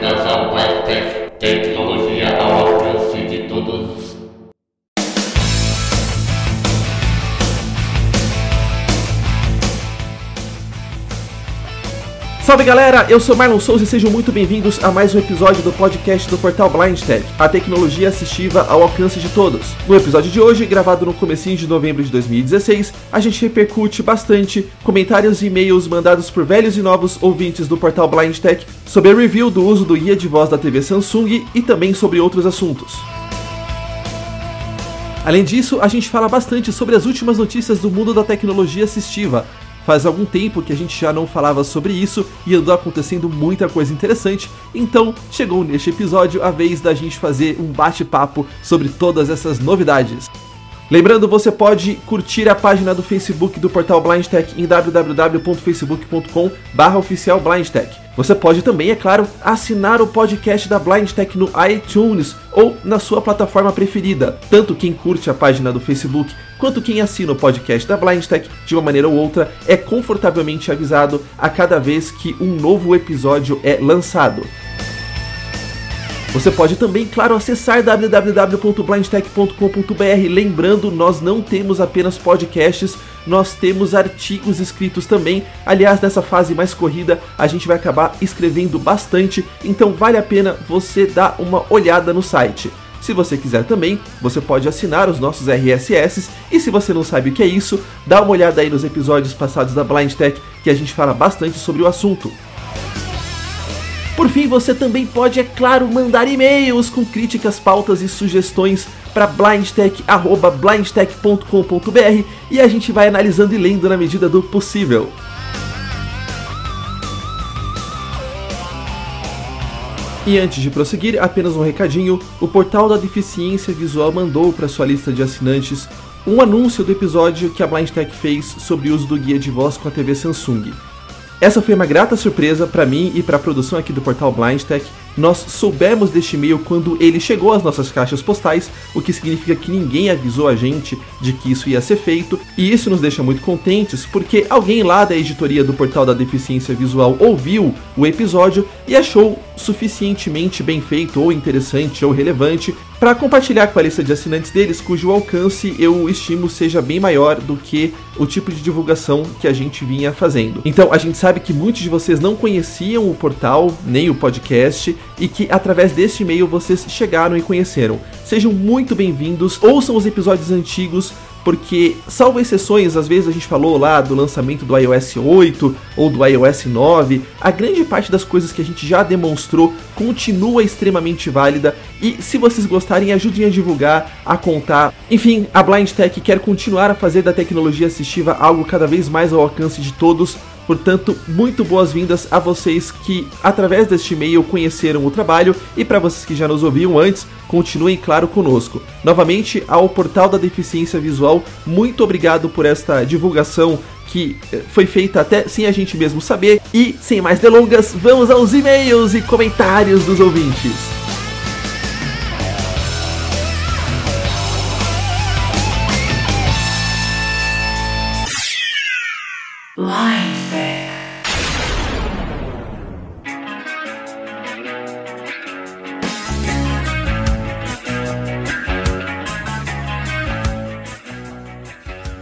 that's Salve galera, eu sou Marlon Souza e sejam muito bem-vindos a mais um episódio do podcast do portal Blind Tech, a tecnologia assistiva ao alcance de todos. No episódio de hoje, gravado no comecinho de novembro de 2016, a gente repercute bastante comentários e e-mails mandados por velhos e novos ouvintes do portal Blind Tech sobre a review do uso do guia de voz da TV Samsung e também sobre outros assuntos. Além disso, a gente fala bastante sobre as últimas notícias do mundo da tecnologia assistiva, Faz algum tempo que a gente já não falava sobre isso e andou acontecendo muita coisa interessante, então chegou neste episódio a vez da gente fazer um bate-papo sobre todas essas novidades. Lembrando, você pode curtir a página do Facebook do portal Blind Tech em www.facebook.com/oficialblindtech. Você pode também, é claro, assinar o podcast da Blind Tech no iTunes ou na sua plataforma preferida. Tanto quem curte a página do Facebook quanto quem assina o podcast da Blind Tech, de uma maneira ou outra, é confortavelmente avisado a cada vez que um novo episódio é lançado. Você pode também, claro, acessar www.blindtech.com.br. Lembrando, nós não temos apenas podcasts, nós temos artigos escritos também. Aliás, nessa fase mais corrida, a gente vai acabar escrevendo bastante, então vale a pena você dar uma olhada no site. Se você quiser também, você pode assinar os nossos RSS e se você não sabe o que é isso, dá uma olhada aí nos episódios passados da Blind Tech que a gente fala bastante sobre o assunto. Por fim, você também pode, é claro, mandar e-mails com críticas, pautas e sugestões para blindtech@blindtech.com.br e a gente vai analisando e lendo na medida do possível. E antes de prosseguir, apenas um recadinho: o portal da deficiência visual mandou para sua lista de assinantes um anúncio do episódio que a BlindTech fez sobre o uso do guia de voz com a TV Samsung. Essa foi uma grata surpresa para mim e para a produção aqui do portal Blind Tech. Nós soubemos deste e-mail quando ele chegou às nossas caixas postais, o que significa que ninguém avisou a gente de que isso ia ser feito, e isso nos deixa muito contentes porque alguém lá da editoria do portal da deficiência visual ouviu o episódio e achou suficientemente bem feito ou interessante ou relevante para compartilhar com a lista de assinantes deles, cujo alcance eu estimo seja bem maior do que o tipo de divulgação que a gente vinha fazendo. Então, a gente sabe que muitos de vocês não conheciam o portal, nem o podcast, e que através deste e-mail vocês chegaram e conheceram. Sejam muito bem-vindos, ouçam os episódios antigos porque, salvo exceções, às vezes a gente falou lá do lançamento do iOS 8 ou do iOS 9, a grande parte das coisas que a gente já demonstrou continua extremamente válida e se vocês gostarem, ajudem a divulgar, a contar. Enfim, a Blind Tech quer continuar a fazer da tecnologia assistiva algo cada vez mais ao alcance de todos, Portanto, muito boas-vindas a vocês que, através deste e-mail, conheceram o trabalho e para vocês que já nos ouviam antes, continuem, claro, conosco. Novamente, ao Portal da Deficiência Visual, muito obrigado por esta divulgação que eh, foi feita até sem a gente mesmo saber. E, sem mais delongas, vamos aos e-mails e comentários dos ouvintes.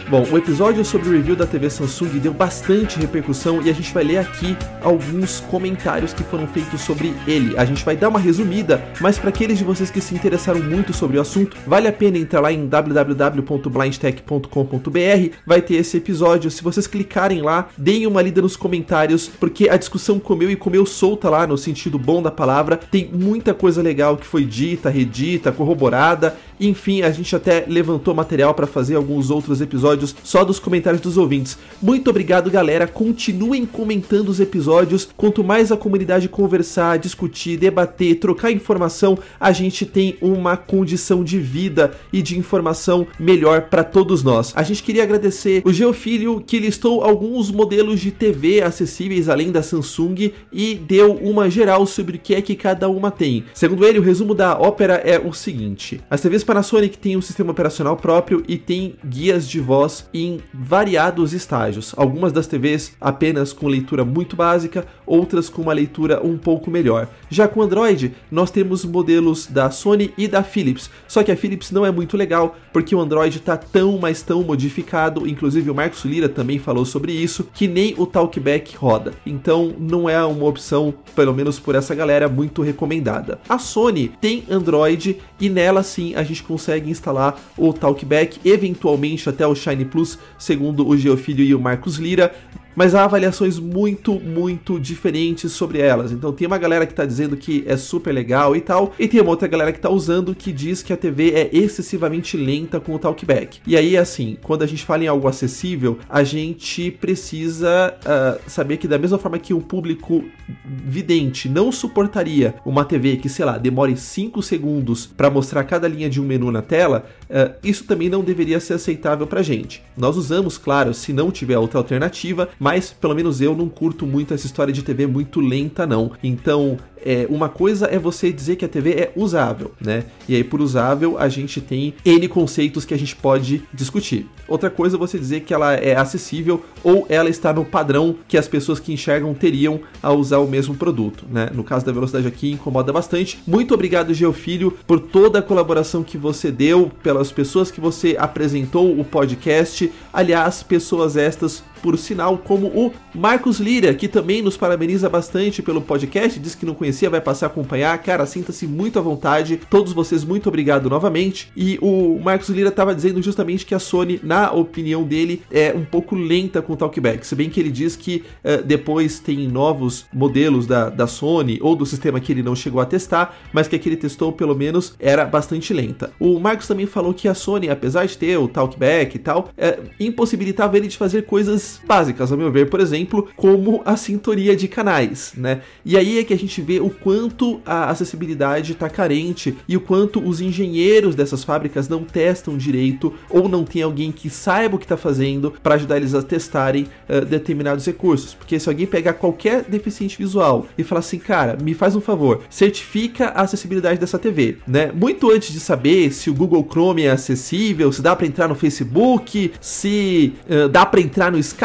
Bom, o episódio sobre o review da TV Samsung deu bastante repercussão e a gente vai ler aqui alguns comentários que foram feitos sobre ele. A gente vai dar uma resumida, mas para aqueles de vocês que se interessaram muito sobre o assunto, vale a pena entrar lá em www.blindtech.com.br, vai ter esse episódio. Se vocês clicarem lá, deem uma lida nos comentários, porque a discussão comeu e comeu solta lá no sentido bom da palavra. Tem muita coisa legal que foi dita, redita, corroborada. Enfim, a gente até levantou material para fazer alguns outros episódios episódios só dos comentários dos ouvintes. Muito obrigado, galera. Continuem comentando os episódios. Quanto mais a comunidade conversar, discutir, debater, trocar informação, a gente tem uma condição de vida e de informação melhor para todos nós. A gente queria agradecer o Geofilho que listou alguns modelos de TV acessíveis além da Samsung e deu uma geral sobre o que é que cada uma tem. Segundo ele, o resumo da ópera é o seguinte: as TVs Panasonic têm um sistema operacional próprio e tem guias de voz em variados estágios. Algumas das TVs apenas com leitura muito básica, outras com uma leitura um pouco melhor. Já com Android, nós temos modelos da Sony e da Philips, só que a Philips não é muito legal porque o Android está tão, mas tão modificado, inclusive o Marcos Lira também falou sobre isso, que nem o Talkback roda. Então não é uma opção, pelo menos por essa galera, muito recomendada. A Sony tem Android e nela sim a gente consegue instalar o Talkback, eventualmente até o Shine Plus, segundo o Geofilho e o Marcos Lira, mas há avaliações muito, muito diferentes sobre elas. Então tem uma galera que está dizendo que é super legal e tal, e tem uma outra galera que está usando que diz que a TV é excessivamente lenta com o talkback. E aí, assim, quando a gente fala em algo acessível, a gente precisa uh, saber que da mesma forma que um público vidente não suportaria uma TV que, sei lá, demore 5 segundos para mostrar cada linha de um menu na tela, uh, isso também não deveria ser aceitável para gente. Nós usamos, claro, se não tiver outra alternativa, mas mas pelo menos eu não curto muito essa história de TV muito lenta, não. Então, é, uma coisa é você dizer que a TV é usável, né? E aí, por usável, a gente tem N conceitos que a gente pode discutir. Outra coisa é você dizer que ela é acessível ou ela está no padrão que as pessoas que enxergam teriam a usar o mesmo produto, né? No caso da velocidade aqui, incomoda bastante. Muito obrigado, Geofilho, por toda a colaboração que você deu, pelas pessoas que você apresentou o podcast. Aliás, pessoas estas por sinal, como o Marcos Lira, que também nos parabeniza bastante pelo podcast, diz que não conhecia vai passar a acompanhar. Cara, sinta-se muito à vontade. Todos vocês, muito obrigado novamente. E o Marcos Lira estava dizendo justamente que a Sony, na opinião dele, é um pouco lenta com o talkback. Se bem que ele diz que uh, depois tem novos modelos da, da Sony ou do sistema que ele não chegou a testar, mas que aquele testou pelo menos era bastante lenta. O Marcos também falou que a Sony, apesar de ter o talkback e tal, é, impossibilitava ele de fazer coisas básicas, ao meu ver, por exemplo, como a sintonia de canais, né? E aí é que a gente vê o quanto a acessibilidade está carente e o quanto os engenheiros dessas fábricas não testam direito ou não tem alguém que saiba o que está fazendo para ajudar eles a testarem uh, determinados recursos. Porque se alguém pegar qualquer deficiente visual e falar assim, cara, me faz um favor, certifica a acessibilidade dessa TV, né? Muito antes de saber se o Google Chrome é acessível, se dá para entrar no Facebook, se uh, dá para entrar no Skype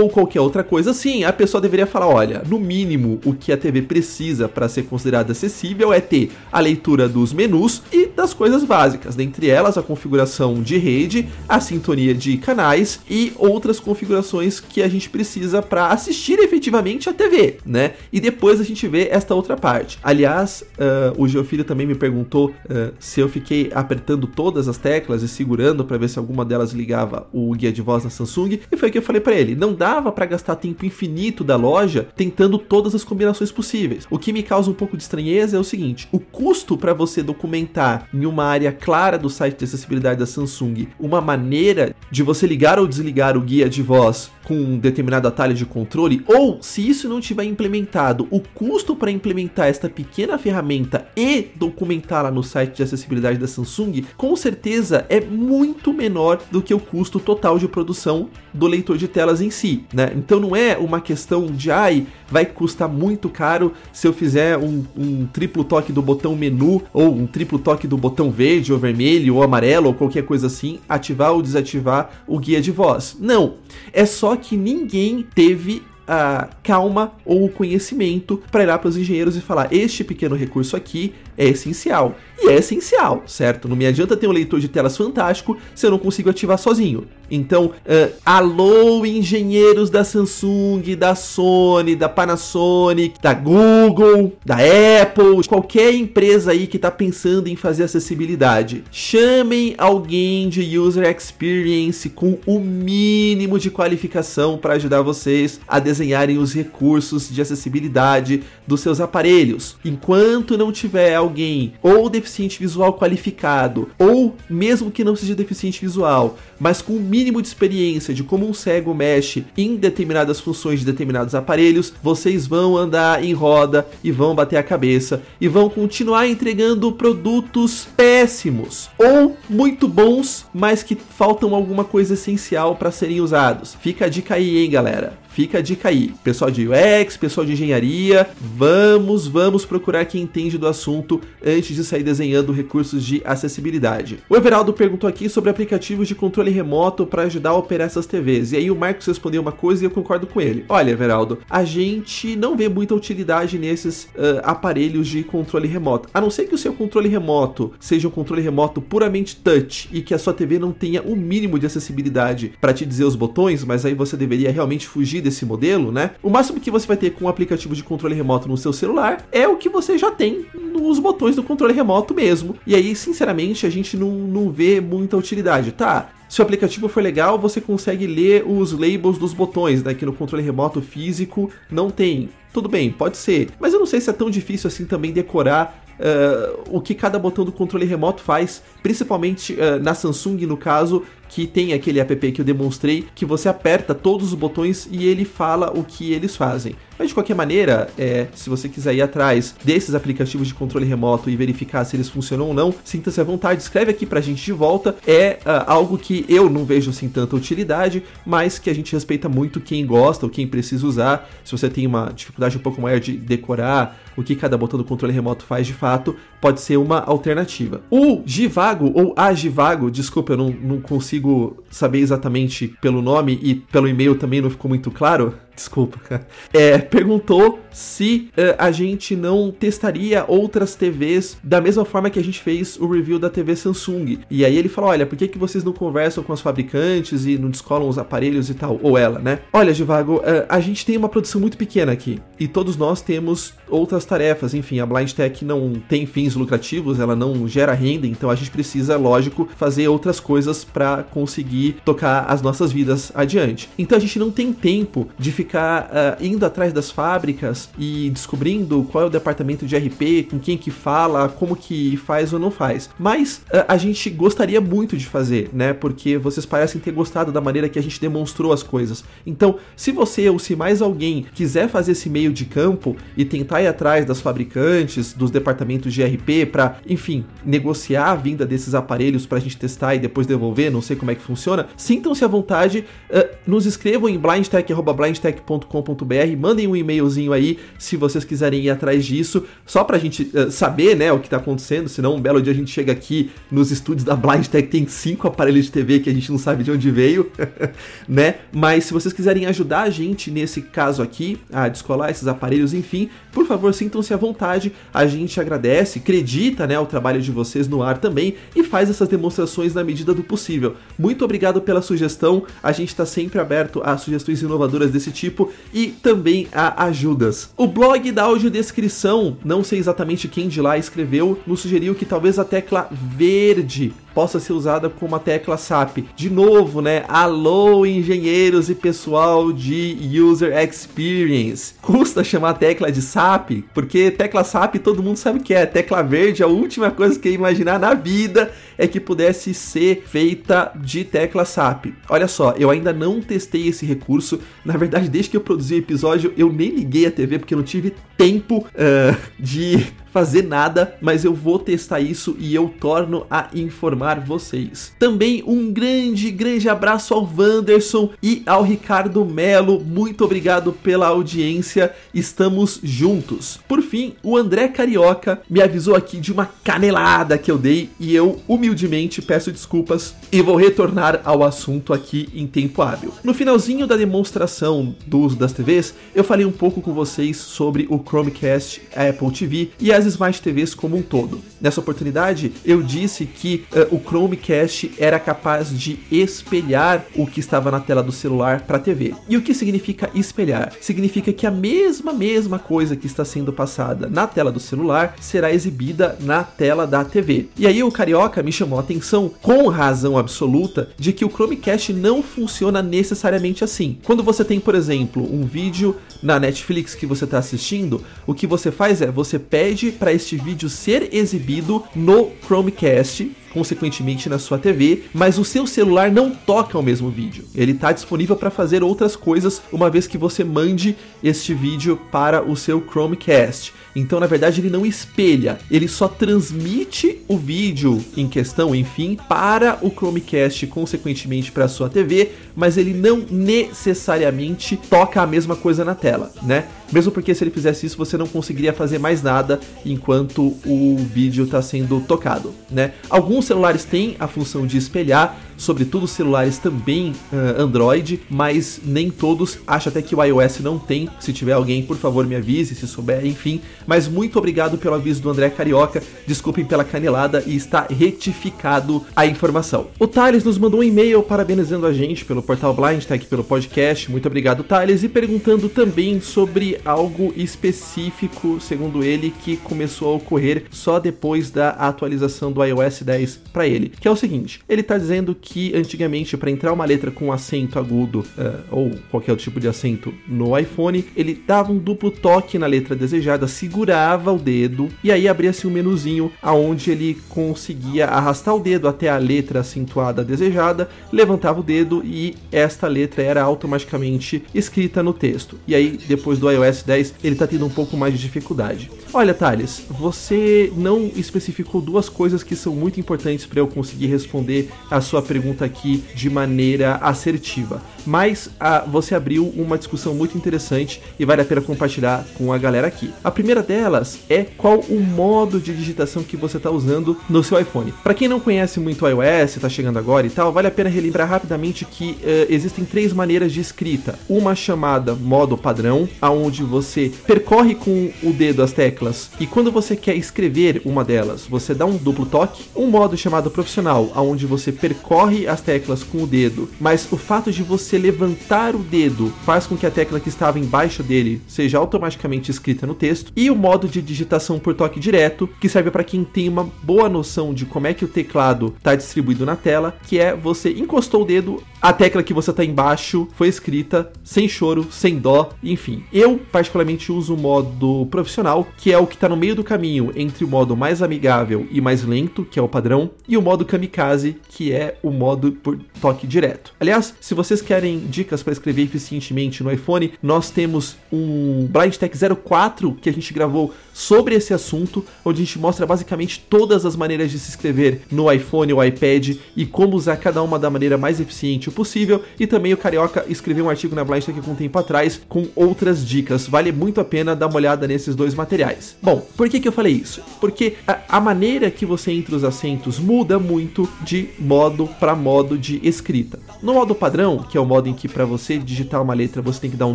ou qualquer outra coisa assim, a pessoa deveria falar, olha, no mínimo o que a TV precisa precisa para ser considerada acessível é ter a leitura dos menus e das coisas básicas, dentre elas a configuração de rede, a sintonia de canais e outras configurações que a gente precisa para assistir efetivamente a TV, né? E depois a gente vê esta outra parte. Aliás, uh, o Geofilho também me perguntou uh, se eu fiquei apertando todas as teclas e segurando para ver se alguma delas ligava o guia de voz na Samsung, e foi o que eu falei para ele. Não dava para gastar tempo infinito da loja tentando todas as combinações possíveis. O que me causa um pouco de estranheza é o seguinte: o custo para você documentar em uma área clara do site de acessibilidade da Samsung uma maneira de você ligar ou desligar o guia de voz com um determinado atalho de controle, ou se isso não tiver implementado, o custo para implementar esta pequena ferramenta e documentá-la no site de acessibilidade da Samsung, com certeza é muito menor do que o custo total de produção do leitor de telas em si, né? Então não é uma questão de ai, vai custar muito caro se eu fizer um, um triplo toque do botão menu ou um triplo toque do botão verde ou vermelho ou amarelo ou qualquer coisa assim, ativar ou desativar o guia de voz. Não, é só que ninguém teve a calma ou o conhecimento para ir lá para os engenheiros e falar: este pequeno recurso aqui é essencial. E é essencial, certo? Não me adianta ter um leitor de telas fantástico se eu não consigo ativar sozinho. Então, uh, alô, engenheiros da Samsung, da Sony, da Panasonic, da Google, da Apple, qualquer empresa aí que está pensando em fazer acessibilidade, chamem alguém de user experience com o mínimo de qualificação para ajudar vocês a desenharem os recursos de acessibilidade dos seus aparelhos. Enquanto não tiver alguém ou deficiente visual qualificado, ou mesmo que não seja deficiente visual, mas com o mínimo de experiência de como um cego mexe em determinadas funções de determinados aparelhos, vocês vão andar em roda e vão bater a cabeça e vão continuar entregando produtos péssimos ou muito bons, mas que faltam alguma coisa essencial para serem usados. Fica a dica aí, hein, galera. Fica a dica aí. Pessoal de UX, pessoal de engenharia, vamos, vamos procurar quem entende do assunto antes de sair desenhando recursos de acessibilidade. O Everaldo perguntou aqui sobre aplicativos de controle remoto para ajudar a operar essas TVs. E aí o Marcos respondeu uma coisa e eu concordo com ele. Olha, Everaldo, a gente não vê muita utilidade nesses uh, aparelhos de controle remoto. A não ser que o seu controle remoto seja um controle remoto puramente touch e que a sua TV não tenha o mínimo de acessibilidade para te dizer os botões, mas aí você deveria realmente fugir desse modelo, né? O máximo que você vai ter com um aplicativo de controle remoto no seu celular é o que você já tem nos botões do controle remoto mesmo. E aí, sinceramente, a gente não, não vê muita utilidade. Tá, se o aplicativo for legal, você consegue ler os labels dos botões, né? Que no controle remoto físico não tem. Tudo bem, pode ser. Mas eu não sei se é tão difícil assim também decorar uh, o que cada botão do controle remoto faz, principalmente uh, na Samsung, no caso, que tem aquele app que eu demonstrei, que você aperta todos os botões e ele fala o que eles fazem. Mas de qualquer maneira, é, se você quiser ir atrás desses aplicativos de controle remoto e verificar se eles funcionam ou não, sinta-se à vontade, escreve aqui pra gente de volta. É uh, algo que eu não vejo assim tanta utilidade, mas que a gente respeita muito quem gosta ou quem precisa usar. Se você tem uma dificuldade um pouco maior de decorar o que cada botão do controle remoto faz de fato, pode ser uma alternativa. O Givago, ou a Givago, desculpa, eu não, não consigo saber exatamente pelo nome e pelo e-mail também não ficou muito claro desculpa, cara, é, perguntou se uh, a gente não testaria outras TVs da mesma forma que a gente fez o review da TV Samsung. E aí ele falou: olha, por que, que vocês não conversam com os fabricantes e não descolam os aparelhos e tal? Ou ela, né? Olha, Givago, uh, a gente tem uma produção muito pequena aqui e todos nós temos outras tarefas. Enfim, a Blind Tech não tem fins lucrativos, ela não gera renda, então a gente precisa, lógico, fazer outras coisas para conseguir tocar as nossas vidas adiante. Então a gente não tem tempo de ficar ficar uh, indo atrás das fábricas e descobrindo qual é o departamento de RP, com quem que fala, como que faz ou não faz. Mas uh, a gente gostaria muito de fazer, né? Porque vocês parecem ter gostado da maneira que a gente demonstrou as coisas. Então, se você ou se mais alguém quiser fazer esse meio de campo e tentar ir atrás das fabricantes, dos departamentos de RP para, enfim, negociar a vinda desses aparelhos para a gente testar e depois devolver, não sei como é que funciona, sintam-se à vontade, uh, nos escrevam em blindtech.blindtech tech.com.br. Mandem um e-mailzinho aí se vocês quiserem ir atrás disso, só pra gente uh, saber, né, o que tá acontecendo, senão um belo dia a gente chega aqui nos estúdios da Blind Tech, tem cinco aparelhos de TV que a gente não sabe de onde veio, né? Mas se vocês quiserem ajudar a gente nesse caso aqui, a descolar esses aparelhos, enfim, por favor, sintam-se à vontade. A gente agradece, acredita, né, o trabalho de vocês no ar também e faz essas demonstrações na medida do possível. Muito obrigado pela sugestão. A gente está sempre aberto a sugestões inovadoras desse tipo tipo e também a ajudas. O blog da audiodescrição, não sei exatamente quem de lá escreveu, nos sugeriu que talvez a tecla verde possa ser usada como a tecla SAP. De novo, né? Alô, engenheiros e pessoal de User Experience. Custa chamar a tecla de SAP, porque tecla SAP todo mundo sabe que é. Tecla verde, a última coisa que ia imaginar na vida é que pudesse ser feita de tecla SAP. Olha só, eu ainda não testei esse recurso. Na verdade, desde que eu produzi o episódio, eu nem liguei a TV porque eu não tive tempo uh, de fazer nada, mas eu vou testar isso e eu torno a informar vocês. Também um grande, grande abraço ao Wanderson e ao Ricardo Melo. Muito obrigado pela audiência. Estamos juntos. Por fim, o André Carioca me avisou aqui de uma canelada que eu dei e eu humildemente peço desculpas e vou retornar ao assunto aqui em tempo hábil. No finalzinho da demonstração do uso das TVs, eu falei um pouco com vocês sobre o Chromecast, a Apple TV e as Smart TVs como um todo. Nessa oportunidade, eu disse que uh, o Chromecast era capaz de espelhar o que estava na tela do celular para a TV. E o que significa espelhar? Significa que a mesma mesma coisa que está sendo passada na tela do celular será exibida na tela da TV. E aí o carioca me chamou a atenção com razão absoluta de que o Chromecast não funciona necessariamente assim. Quando você tem, por exemplo, um vídeo na Netflix que você está assistindo, o que você faz é você pede para este vídeo ser exibido no Chromecast consequentemente na sua TV, mas o seu celular não toca o mesmo vídeo. Ele está disponível para fazer outras coisas uma vez que você mande este vídeo para o seu Chromecast. Então, na verdade, ele não espelha, ele só transmite o vídeo em questão, enfim, para o Chromecast, consequentemente para a sua TV, mas ele não necessariamente toca a mesma coisa na tela, né? Mesmo porque se ele fizesse isso, você não conseguiria fazer mais nada enquanto o vídeo está sendo tocado, né? Alguns celulares têm a função de espelhar, sobretudo celulares também uh, Android, mas nem todos. Acho até que o iOS não tem. Se tiver alguém, por favor, me avise, se souber, enfim. Mas muito obrigado pelo aviso do André Carioca. Desculpem pela canelada e está retificado a informação. O Thales nos mandou um e-mail parabenizando a gente pelo portal Blind Tech, pelo podcast. Muito obrigado, Thales. E perguntando também sobre algo específico, segundo ele, que começou a ocorrer só depois da atualização do iOS 10 para ele. Que é o seguinte: ele está dizendo que antigamente, para entrar uma letra com acento agudo uh, ou qualquer tipo de acento no iPhone, ele dava um duplo toque na letra desejada, segurava o dedo e aí abria-se um menuzinho aonde ele conseguia arrastar o dedo até a letra acentuada desejada, levantava o dedo e esta letra era automaticamente escrita no texto. E aí, depois do iOS 10, ele está tendo um pouco mais de dificuldade. Olha, Thales, você não especificou duas coisas que são muito importantes para eu conseguir responder a sua pergunta aqui de maneira assertiva. Mas ah, você abriu uma discussão muito interessante e vale a pena compartilhar com a galera aqui. A primeira delas é qual o modo de digitação que você está usando no seu iPhone. Para quem não conhece muito o iOS, está chegando agora e tal, vale a pena relembrar rapidamente que uh, existem três maneiras de escrita. Uma chamada modo padrão, aonde você percorre com o dedo as teclas e quando você quer escrever uma delas, você dá um duplo toque. Um modo chamado profissional, aonde você percorre as teclas com o dedo, mas o fato de você levantar o dedo faz com que a tecla que estava embaixo dele seja automaticamente escrita no texto. E o modo de digitação por toque direto, que serve para quem tem uma boa noção de como é que o teclado está distribuído na tela, que é você encostou o dedo, a tecla que você está embaixo foi escrita sem choro, sem dó, enfim. Eu particularmente uso o modo profissional, que é o que está no meio do caminho entre o modo mais amigável e mais lento, que é o padrão, e o modo kamikaze, que é o modo por toque direto. Aliás, se vocês querem dicas para escrever eficientemente no iPhone, nós temos um Blind Tech 04 que a gente gravou sobre esse assunto, onde a gente mostra basicamente todas as maneiras de se escrever no iPhone ou iPad e como usar cada uma da maneira mais eficiente possível. E também o Carioca escreveu um artigo na Blind Tech com um tempo atrás com outras dicas. Vale muito a pena dar uma olhada nesses dois materiais. Bom, por que, que eu falei isso? Porque a, a maneira que você entra os acentos muda muito de modo para modo de escrita. No modo padrão, que é o modo em que para você digitar uma letra você tem que dar um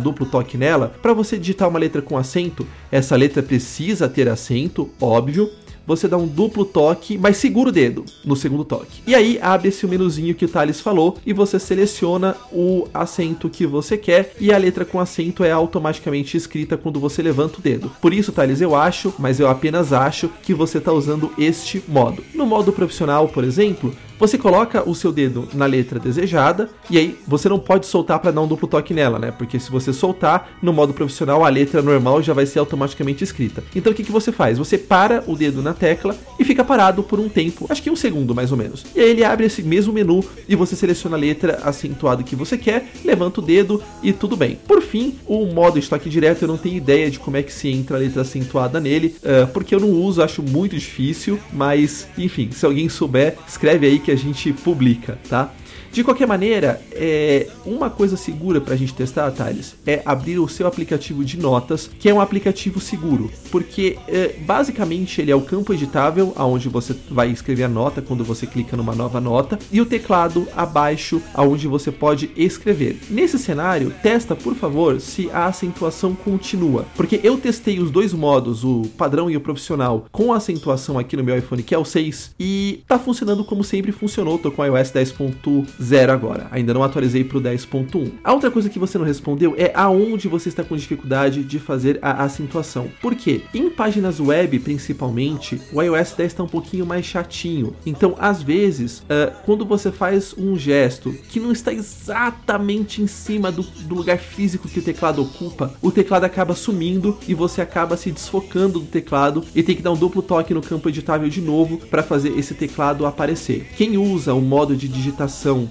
duplo toque nela, para você digitar uma letra com acento, essa letra precisa ter acento, óbvio, você dá um duplo toque, mas segura o dedo no segundo toque. E aí abre-se o menuzinho que o Thales falou e você seleciona o acento que você quer e a letra com acento é automaticamente escrita quando você levanta o dedo. Por isso, Thales, eu acho, mas eu apenas acho que você está usando este modo. No modo profissional, por exemplo, você coloca o seu dedo na letra desejada e aí você não pode soltar para dar um duplo toque nela, né? Porque se você soltar no modo profissional, a letra normal já vai ser automaticamente escrita. Então o que, que você faz? Você para o dedo na tecla e fica parado por um tempo, acho que um segundo mais ou menos. E aí ele abre esse mesmo menu e você seleciona a letra acentuada que você quer, levanta o dedo e tudo bem. Por fim, o modo estoque direto eu não tenho ideia de como é que se entra a letra acentuada nele, uh, porque eu não uso, acho muito difícil, mas enfim, se alguém souber, escreve aí que a gente publica, tá? De qualquer maneira, é, uma coisa segura para a gente testar, Thales, é abrir o seu aplicativo de notas, que é um aplicativo seguro, porque é, basicamente ele é o campo editável, aonde você vai escrever a nota quando você clica numa nova nota, e o teclado abaixo, aonde você pode escrever. Nesse cenário, testa, por favor, se a acentuação continua, porque eu testei os dois modos, o padrão e o profissional, com acentuação aqui no meu iPhone, que é o 6, e tá funcionando como sempre funcionou, tô com o iOS 10.1 zero agora. Ainda não atualizei para o 10.1. A outra coisa que você não respondeu é aonde você está com dificuldade de fazer a acentuação. Por quê? Em páginas web, principalmente, o iOS 10 está um pouquinho mais chatinho. Então, às vezes, uh, quando você faz um gesto que não está exatamente em cima do, do lugar físico que o teclado ocupa, o teclado acaba sumindo e você acaba se desfocando do teclado e tem que dar um duplo toque no campo editável de novo para fazer esse teclado aparecer. Quem usa o modo de digitação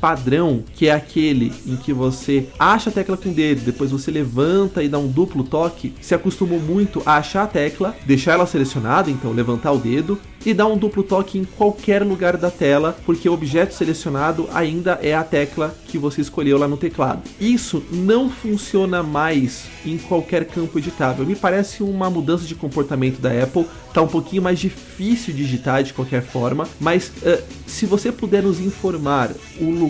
padrão, que é aquele em que você acha a tecla com o dedo, depois você levanta e dá um duplo toque, se acostumou muito a achar a tecla, deixar ela selecionada, então levantar o dedo e dar um duplo toque em qualquer lugar da tela, porque o objeto selecionado ainda é a tecla que você escolheu lá no teclado. Isso não funciona mais em qualquer campo editável. Me parece uma mudança de comportamento da Apple, tá um pouquinho mais difícil digitar de qualquer forma, mas uh, se você puder nos informar o lugar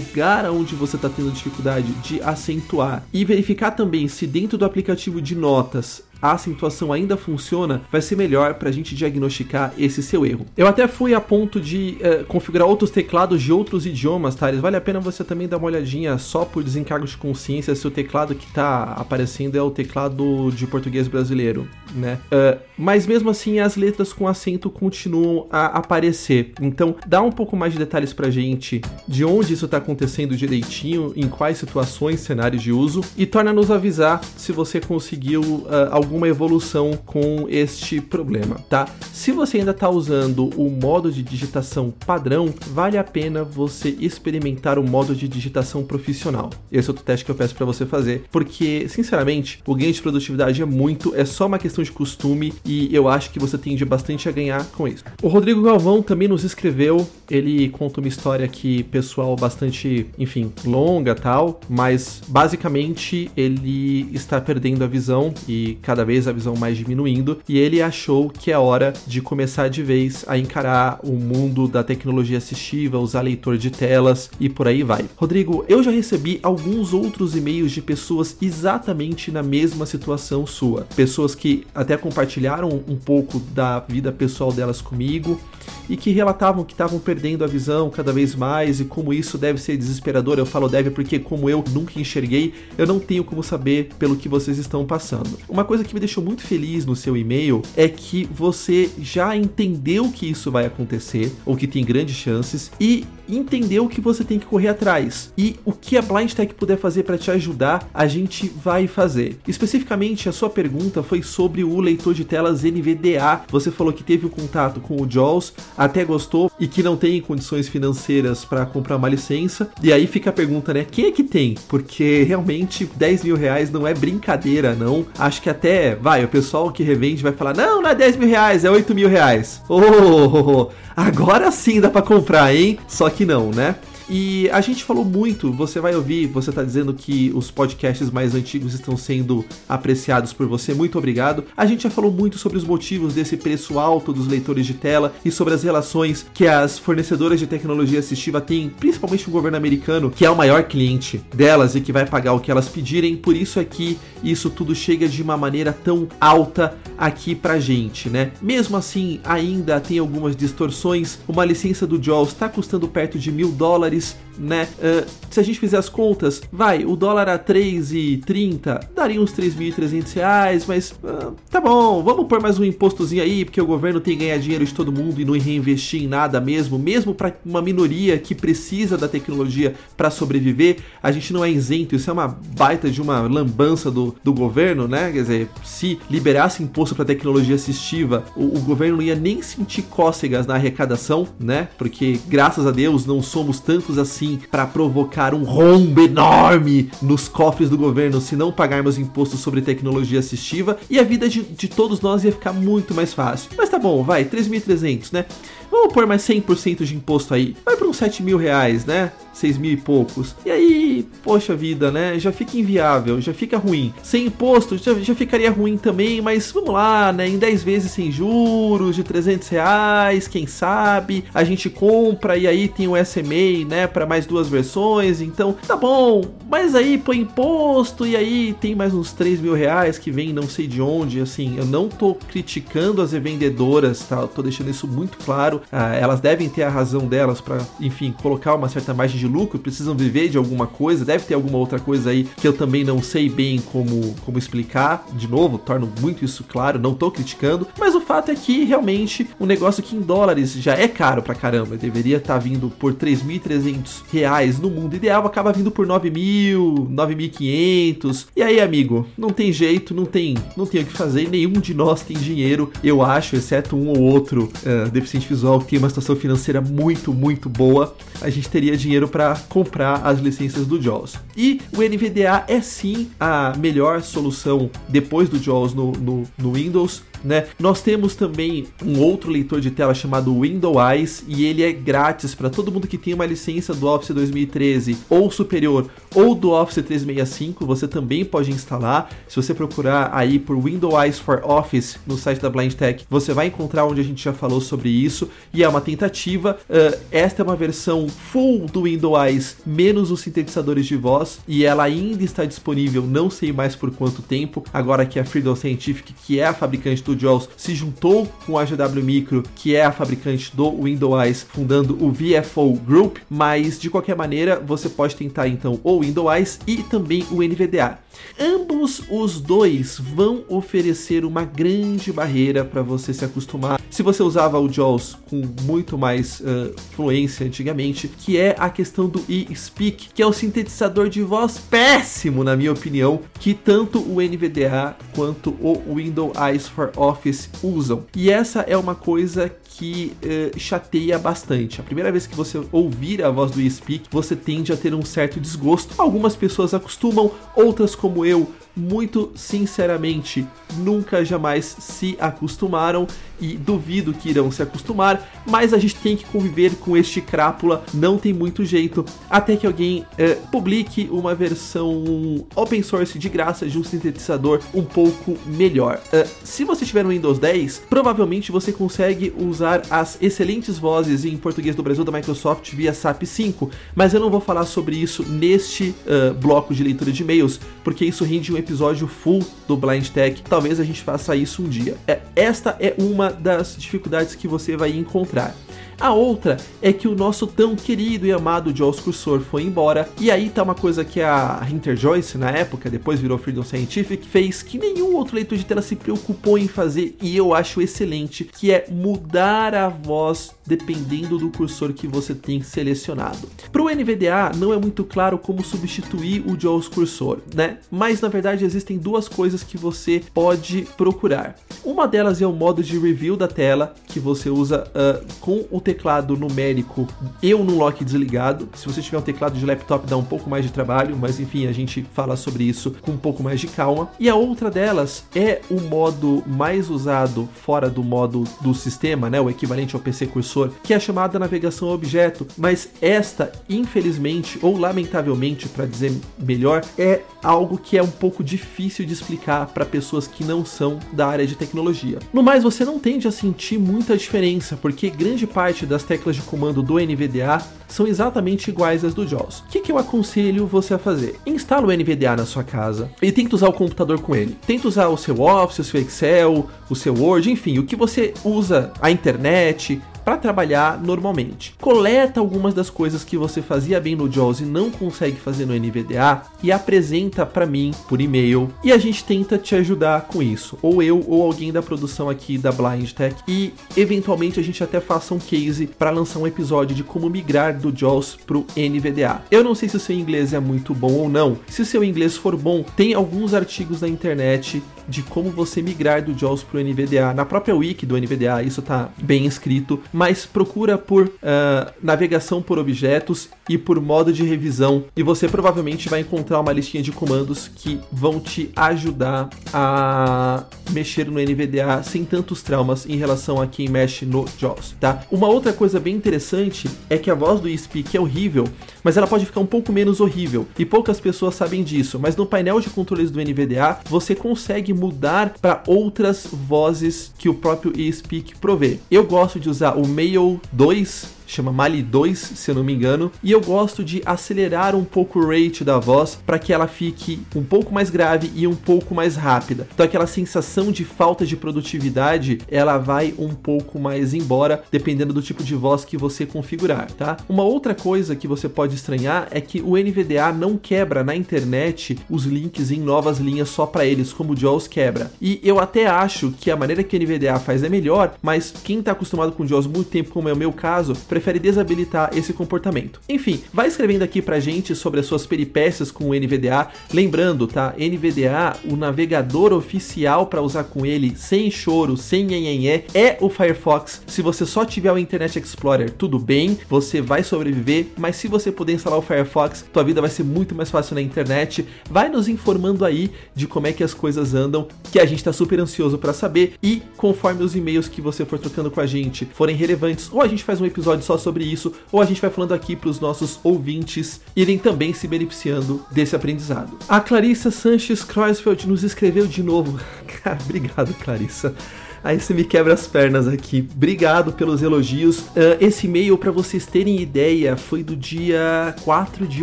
onde você está tendo dificuldade de acentuar e verificar também se dentro do aplicativo de notas a acentuação ainda funciona, vai ser melhor para a gente diagnosticar esse seu erro. Eu até fui a ponto de uh, configurar outros teclados de outros idiomas, Thales. Vale a pena você também dar uma olhadinha só por desencargo de consciência se o teclado que está aparecendo é o teclado de português brasileiro, né? Uh, mas mesmo assim as letras com acento continuam a aparecer. Então dá um pouco mais de detalhes pra gente de onde isso está acontecendo direitinho, em quais situações, cenários de uso e torna-nos avisar se você conseguiu uh, alguma evolução com este problema, tá? Se você ainda está usando o modo de digitação padrão, vale a pena você experimentar o modo de digitação profissional. Esse é outro teste que eu peço para você fazer, porque, sinceramente, o ganho de produtividade é muito, é só uma questão de costume e eu acho que você tende bastante a ganhar com isso. O Rodrigo Galvão também nos escreveu, ele conta uma história aqui pessoal bastante, enfim, longa tal, mas basicamente ele está perdendo a visão e cada cada vez a visão mais diminuindo, e ele achou que é hora de começar de vez a encarar o mundo da tecnologia assistiva, usar leitor de telas e por aí vai. Rodrigo, eu já recebi alguns outros e-mails de pessoas exatamente na mesma situação sua. Pessoas que até compartilharam um pouco da vida pessoal delas comigo e que relatavam que estavam perdendo a visão cada vez mais e como isso deve ser desesperador. Eu falo deve porque, como eu nunca enxerguei, eu não tenho como saber pelo que vocês estão passando. Uma coisa que me deixou muito feliz no seu e-mail é que você já entendeu que isso vai acontecer, ou que tem grandes chances, e entendeu que você tem que correr atrás. E o que a Blind Tech puder fazer para te ajudar, a gente vai fazer. Especificamente, a sua pergunta foi sobre o leitor de telas NVDA. Você falou que teve um contato com o JAWS, até gostou e que não tem condições financeiras para comprar uma licença. E aí fica a pergunta, né? Quem é que tem? Porque realmente 10 mil reais não é brincadeira, não. Acho que até, vai, o pessoal que revende vai falar: não, não é 10 mil reais, é 8 mil reais. Oh, agora sim dá para comprar, hein? Só que não, né? E a gente falou muito, você vai ouvir, você tá dizendo que os podcasts mais antigos estão sendo apreciados por você, muito obrigado. A gente já falou muito sobre os motivos desse preço alto dos leitores de tela e sobre as relações que as fornecedoras de tecnologia assistiva têm, principalmente o governo americano, que é o maior cliente delas e que vai pagar o que elas pedirem. Por isso é que isso tudo chega de uma maneira tão alta aqui pra gente, né? Mesmo assim, ainda tem algumas distorções. Uma licença do JAWS está custando perto de mil dólares dólares né? Uh, se a gente fizer as contas, vai, o dólar a 3,30 daria uns 3.300 reais, mas uh, tá bom, vamos pôr mais um impostozinho aí, porque o governo tem que ganhar dinheiro de todo mundo e não reinvestir em nada mesmo, mesmo para uma minoria que precisa da tecnologia para sobreviver, a gente não é isento, isso é uma baita de uma lambança do, do governo, né? Quer dizer, se liberasse imposto para tecnologia assistiva, o, o governo não ia nem sentir cócegas na arrecadação, né? Porque graças a Deus não somos tantos assim para provocar um rombo enorme nos cofres do governo se não pagarmos impostos sobre tecnologia assistiva e a vida de, de todos nós ia ficar muito mais fácil. Mas tá bom, vai, 3.300, né? Vamos pôr mais 100% de imposto aí. Vai para uns 7 mil reais, né? 6 mil e poucos. E aí, poxa vida, né? Já fica inviável, já fica ruim. Sem imposto já, já ficaria ruim também, mas vamos lá, né? Em 10 vezes sem juros, de 300 reais, quem sabe? A gente compra e aí tem o SMA, né? Para mais duas versões. Então, tá bom, mas aí põe imposto e aí tem mais uns 3 mil reais que vem não sei de onde. Assim, eu não tô criticando as revendedoras, tá? Eu tô deixando isso muito claro. Ah, elas devem ter a razão delas para, enfim, colocar uma certa margem de lucro, precisam viver de alguma coisa, deve ter alguma outra coisa aí que eu também não sei bem como, como explicar. De novo, torno muito isso claro, não tô criticando, mas o fato é que realmente um negócio que em dólares já é caro pra caramba, deveria estar tá vindo por 3.300 reais no mundo ideal, acaba vindo por 9.000, 9.500. E aí, amigo, não tem jeito, não tem, não tem o que fazer, nenhum de nós tem dinheiro, eu acho, exceto um ou outro uh, deficiente visual que tem uma situação financeira muito, muito boa, a gente teria dinheiro para comprar as licenças do JAWS. E o NVDA é sim a melhor solução depois do JAWS no, no, no Windows né? Nós temos também um outro leitor de tela chamado Windows e ele é grátis para todo mundo que tem uma licença do Office 2013 ou superior ou do Office 365, você também pode instalar. Se você procurar aí por Windows for Office no site da Blind Tech, você vai encontrar onde a gente já falou sobre isso e é uma tentativa. Uh, esta é uma versão full do Windows menos os sintetizadores de voz e ela ainda está disponível, não sei mais por quanto tempo, agora que a Freedom Scientific, que é a fabricante Studios se juntou com a GW Micro, que é a fabricante do Windows, fundando o VFO Group, mas de qualquer maneira você pode tentar então o Windows e também o NVDA. Ambos os dois vão oferecer uma grande barreira para você se acostumar. Se você usava o JAWS com muito mais uh, fluência antigamente, que é a questão do eSpeak, que é o sintetizador de voz péssimo, na minha opinião, que tanto o NVDA quanto o Windows for Office usam. E essa é uma coisa que uh, chateia bastante. A primeira vez que você ouvir a voz do eSpeak, você tende a ter um certo desgosto. Algumas pessoas acostumam, outras como eu muito sinceramente, nunca jamais se acostumaram e duvido que irão se acostumar, mas a gente tem que conviver com este crápula, não tem muito jeito, até que alguém é, publique uma versão open source de graça de um sintetizador um pouco melhor. É, se você tiver no Windows 10, provavelmente você consegue usar as excelentes vozes em português do Brasil da Microsoft via SAP 5, mas eu não vou falar sobre isso neste uh, bloco de leitura de e-mails, porque isso rende um episódio full do Blind Tech. Talvez a gente faça isso um dia. É, esta é uma das dificuldades que você vai encontrar. A outra é que o nosso tão querido e amado Jaws Cursor foi embora, e aí tá uma coisa que a Hinter Joyce, na época, depois virou Freedom Scientific, fez que nenhum outro leitor de tela se preocupou em fazer, e eu acho excelente, que é mudar a voz dependendo do cursor que você tem selecionado. Para o NVDA não é muito claro como substituir o Jaws Cursor, né? Mas na verdade existem duas coisas que você pode procurar. Uma delas é o modo de review da tela, que você usa uh, com o teclado numérico eu no lock desligado. Se você tiver um teclado de laptop dá um pouco mais de trabalho, mas enfim, a gente fala sobre isso com um pouco mais de calma. E a outra delas é o modo mais usado fora do modo do sistema, né, o equivalente ao PC cursor, que é chamada navegação a objeto, mas esta, infelizmente ou lamentavelmente, para dizer melhor, é algo que é um pouco difícil de explicar para pessoas que não são da área de tecnologia. No mais, você não tende a sentir muita diferença, porque grande parte das teclas de comando do NVDA são exatamente iguais às do JAWS. O que, que eu aconselho você a fazer? Instala o NVDA na sua casa e tenta usar o computador com ele. Tenta usar o seu Office, o seu Excel, o seu Word, enfim, o que você usa, a internet, para trabalhar normalmente. Coleta algumas das coisas que você fazia bem no JAWS e não consegue fazer no NVDA e apresenta para mim por e-mail e a gente tenta te ajudar com isso, ou eu ou alguém da produção aqui da Blind Tech e eventualmente a gente até faça um case para lançar um episódio de como migrar do JAWS pro NVDA. Eu não sei se o seu inglês é muito bom ou não. Se o seu inglês for bom, tem alguns artigos na internet de como você migrar do JAWS para o NVDA. Na própria wiki do NVDA isso está bem escrito, mas procura por uh, navegação por objetos e por modo de revisão e você provavelmente vai encontrar uma listinha de comandos que vão te ajudar a mexer no NVDA sem tantos traumas em relação a quem mexe no JAWS, tá? Uma outra coisa bem interessante é que a voz do eSpeak é horrível, mas ela pode ficar um pouco menos horrível e poucas pessoas sabem disso, mas no painel de controles do NVDA você consegue mudar para outras vozes que o próprio eSpeak provê. Eu gosto de usar o Mail 2 chama Mali 2, se eu não me engano, e eu gosto de acelerar um pouco o rate da voz para que ela fique um pouco mais grave e um pouco mais rápida. Então aquela sensação de falta de produtividade, ela vai um pouco mais embora, dependendo do tipo de voz que você configurar, tá? Uma outra coisa que você pode estranhar é que o NVDA não quebra na internet os links em novas linhas só para eles, como o JAWS quebra. E eu até acho que a maneira que o NVDA faz é melhor, mas quem está acostumado com o JAWS muito tempo, como é o meu caso, prefere desabilitar esse comportamento. Enfim, vai escrevendo aqui pra gente sobre as suas peripécias com o NVDA. Lembrando, tá? NVDA, o navegador oficial para usar com ele, sem choro, sem nhenhenhé, é o Firefox. Se você só tiver o Internet Explorer, tudo bem, você vai sobreviver, mas se você puder instalar o Firefox, tua vida vai ser muito mais fácil na internet. Vai nos informando aí de como é que as coisas andam, que a gente tá super ansioso para saber e conforme os e-mails que você for trocando com a gente forem relevantes, ou a gente faz um episódio só sobre isso, ou a gente vai falando aqui para os nossos ouvintes irem também se beneficiando desse aprendizado. A Clarissa Sanches Kreuzfeld nos escreveu de novo. Obrigado, Clarissa. Aí você me quebra as pernas aqui. Obrigado pelos elogios. Uh, esse e-mail, para vocês terem ideia, foi do dia 4 de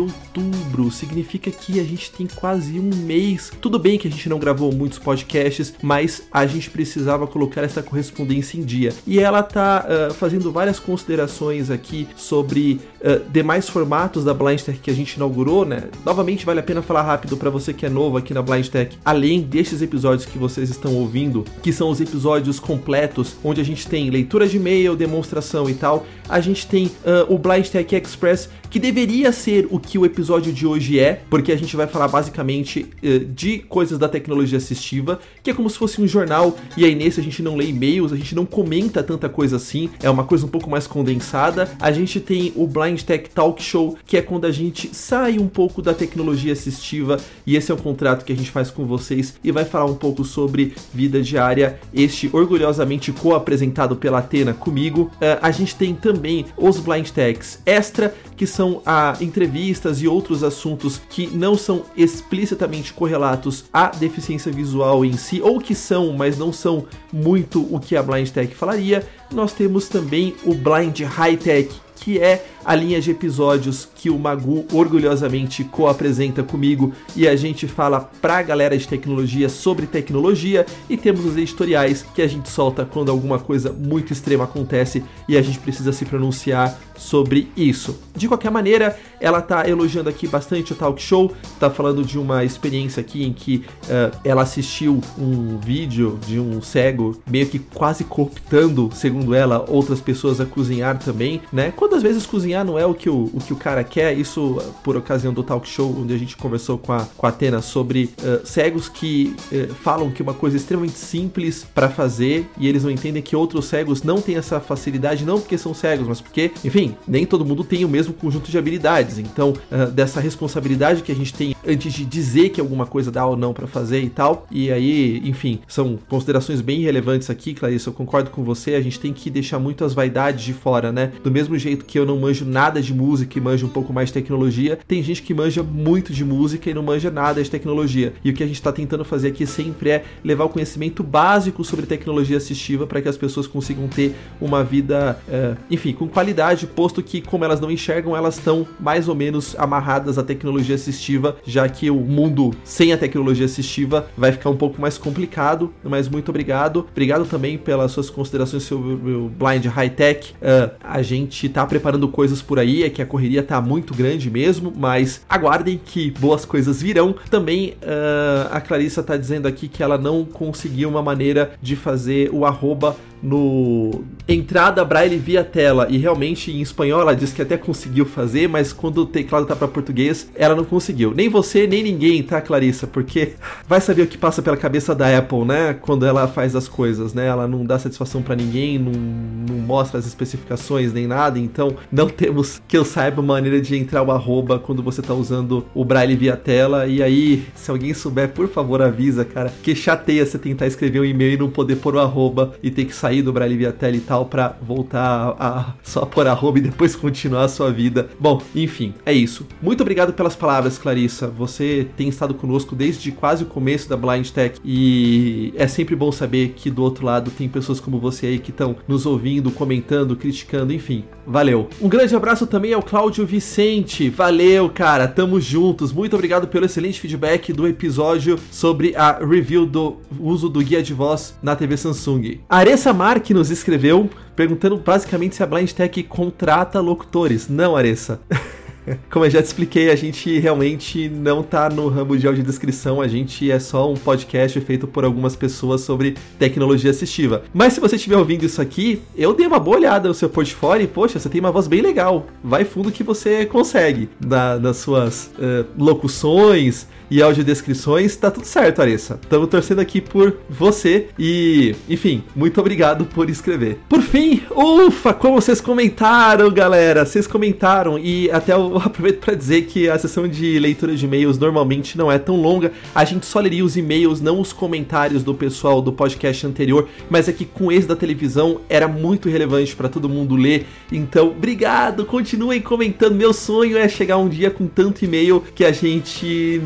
outubro. Significa que a gente tem quase um mês. Tudo bem que a gente não gravou muitos podcasts, mas a gente precisava colocar essa correspondência em dia. E ela tá uh, fazendo várias considerações aqui sobre uh, demais formatos da Blind Tech que a gente inaugurou, né? Novamente, vale a pena falar rápido para você que é novo aqui na Blind Tech. Além destes episódios que vocês estão ouvindo, que são os episódios episódios completos, onde a gente tem leitura de e-mail, demonstração e tal. A gente tem uh, o Blind Tech Express, que deveria ser o que o episódio de hoje é, porque a gente vai falar basicamente uh, de coisas da tecnologia assistiva, que é como se fosse um jornal, e aí nesse a gente não lê e-mails, a gente não comenta tanta coisa assim, é uma coisa um pouco mais condensada. A gente tem o Blind Tech Talk Show, que é quando a gente sai um pouco da tecnologia assistiva, e esse é um contrato que a gente faz com vocês e vai falar um pouco sobre vida diária. Este orgulhosamente co-apresentado pela Atena comigo. Uh, a gente tem também os Blind Techs Extra, que são a entrevistas e outros assuntos que não são explicitamente correlatos à deficiência visual em si, ou que são, mas não são muito o que a Blind Tech falaria. Nós temos também o Blind High Tech, que é a linha de episódios que o Magu orgulhosamente co-apresenta comigo e a gente fala pra galera de tecnologia sobre tecnologia e temos os editoriais que a gente solta quando alguma coisa muito extrema acontece e a gente precisa se pronunciar sobre isso. De qualquer maneira, ela tá elogiando aqui bastante o talk show, tá falando de uma experiência aqui em que uh, ela assistiu um vídeo de um cego meio que quase cooptando, segundo ela, outras pessoas a cozinhar também, né? Quantas vezes cozinhar não é o que o, o que o cara quer? Isso por ocasião do talk show, onde a gente conversou com a, com a Atena sobre uh, cegos que uh, falam que uma coisa extremamente simples para fazer e eles não entendem que outros cegos não têm essa facilidade, não porque são cegos, mas porque, enfim, nem todo mundo tem o mesmo conjunto de habilidades. Então, uh, dessa responsabilidade que a gente tem antes de dizer que alguma coisa dá ou não para fazer e tal. E aí, enfim, são considerações bem relevantes aqui, Clarice. Eu concordo com você. A gente tem que deixar muito as vaidades de fora, né? Do mesmo jeito que eu não manjo nada de música e manjo um pouco mais de tecnologia, tem gente que manja muito de música e não manja nada de tecnologia. E o que a gente está tentando fazer aqui sempre é levar o conhecimento básico sobre tecnologia assistiva para que as pessoas consigam ter uma vida, uh, enfim, com qualidade, posto que, como elas não enxergam, elas estão mais ou menos amarradas à tecnologia assistiva, já que o mundo sem a tecnologia assistiva vai ficar um pouco mais complicado. Mas muito obrigado. Obrigado também pelas suas considerações sobre o Blind High Tech. Uh, a gente está preparando coisas por aí, é que a correria tá muito grande mesmo, mas aguardem que boas coisas virão. Também uh, a Clarissa tá dizendo aqui que ela não conseguiu uma maneira de fazer o arroba no entrada braille via tela e realmente em espanhol ela disse que até conseguiu fazer, mas quando o teclado tá para português, ela não conseguiu. Nem você, nem ninguém, tá, Clarissa? Porque vai saber o que passa pela cabeça da Apple, né? Quando ela faz as coisas, né? Ela não dá satisfação para ninguém, não, não mostra as especificações nem nada, então não temos que eu saiba maneira de entrar o arroba quando você tá usando o braille via tela. E aí, se alguém souber, por favor, avisa, cara, que chateia você tentar escrever um e-mail e não poder pôr o arroba e ter que sair sair do Braille via tela e tal para voltar a, só pôr a roupa e depois continuar a sua vida. Bom, enfim, é isso. Muito obrigado pelas palavras, Clarissa. Você tem estado conosco desde quase o começo da Blind Tech e é sempre bom saber que do outro lado tem pessoas como você aí que estão nos ouvindo, comentando, criticando, enfim. Valeu. Um grande abraço também ao Cláudio Vicente. Valeu, cara. Tamo juntos. Muito obrigado pelo excelente feedback do episódio sobre a review do uso do guia de voz na TV Samsung. Aressa Mark nos escreveu perguntando basicamente se a Blind Tech contrata locutores. Não, Aressa. Como eu já te expliquei, a gente realmente não tá no ramo de audiodescrição, a gente é só um podcast feito por algumas pessoas sobre tecnologia assistiva. Mas se você estiver ouvindo isso aqui, eu dei uma boa olhada no seu portfólio e, poxa, você tem uma voz bem legal. Vai fundo que você consegue na, nas suas uh, locuções e audiodescrições, tá tudo certo, Aressa. Estamos torcendo aqui por você e, enfim, muito obrigado por escrever. Por fim, ufa, como vocês comentaram, galera, vocês comentaram e até aproveito para dizer que a sessão de leitura de e-mails normalmente não é tão longa, a gente só leria os e-mails, não os comentários do pessoal do podcast anterior, mas é que com esse da televisão era muito relevante para todo mundo ler, então obrigado, continuem comentando, meu sonho é chegar um dia com tanto e-mail que a gente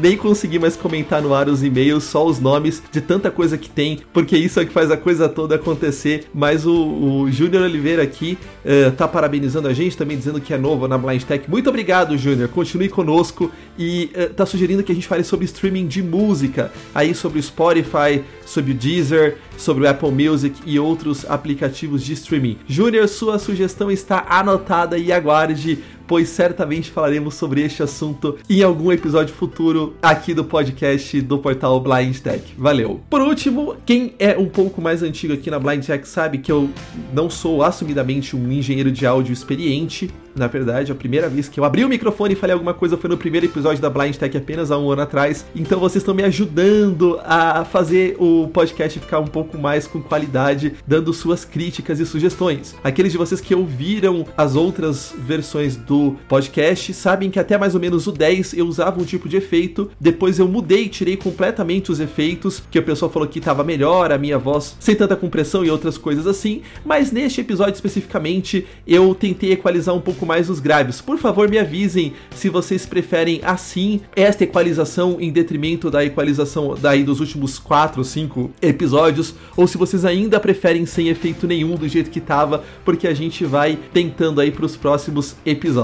nem consegui mais comentar no ar os e-mails, só os nomes de tanta coisa que tem, porque isso é que faz a coisa toda acontecer. Mas o, o Júnior Oliveira aqui uh, tá parabenizando a gente, também dizendo que é novo na Blind Tech. Muito obrigado, Júnior. Continue conosco e uh, tá sugerindo que a gente fale sobre streaming de música, aí sobre o Spotify, sobre o Deezer, sobre o Apple Music e outros aplicativos de streaming. Júnior, sua sugestão está anotada e aguarde pois certamente falaremos sobre este assunto em algum episódio futuro aqui do podcast do portal Blind Tech. Valeu! Por último, quem é um pouco mais antigo aqui na Blind Tech sabe que eu não sou assumidamente um engenheiro de áudio experiente, na verdade, a primeira vez que eu abri o microfone e falei alguma coisa foi no primeiro episódio da Blind Tech apenas há um ano atrás. Então vocês estão me ajudando a fazer o podcast ficar um pouco mais com qualidade, dando suas críticas e sugestões. Aqueles de vocês que ouviram as outras versões do podcast sabem que até mais ou menos o 10 eu usava um tipo de efeito, depois eu mudei, tirei completamente os efeitos, que o pessoal falou que estava melhor, a minha voz sem tanta compressão e outras coisas assim, mas neste episódio especificamente eu tentei equalizar um pouco mais os graves. Por favor, me avisem se vocês preferem assim esta equalização em detrimento da equalização daí dos últimos 4 ou 5 episódios, ou se vocês ainda preferem sem efeito nenhum do jeito que tava, porque a gente vai tentando aí para os próximos episódios.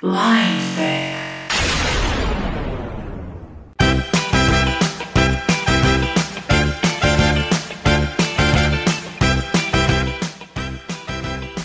Life.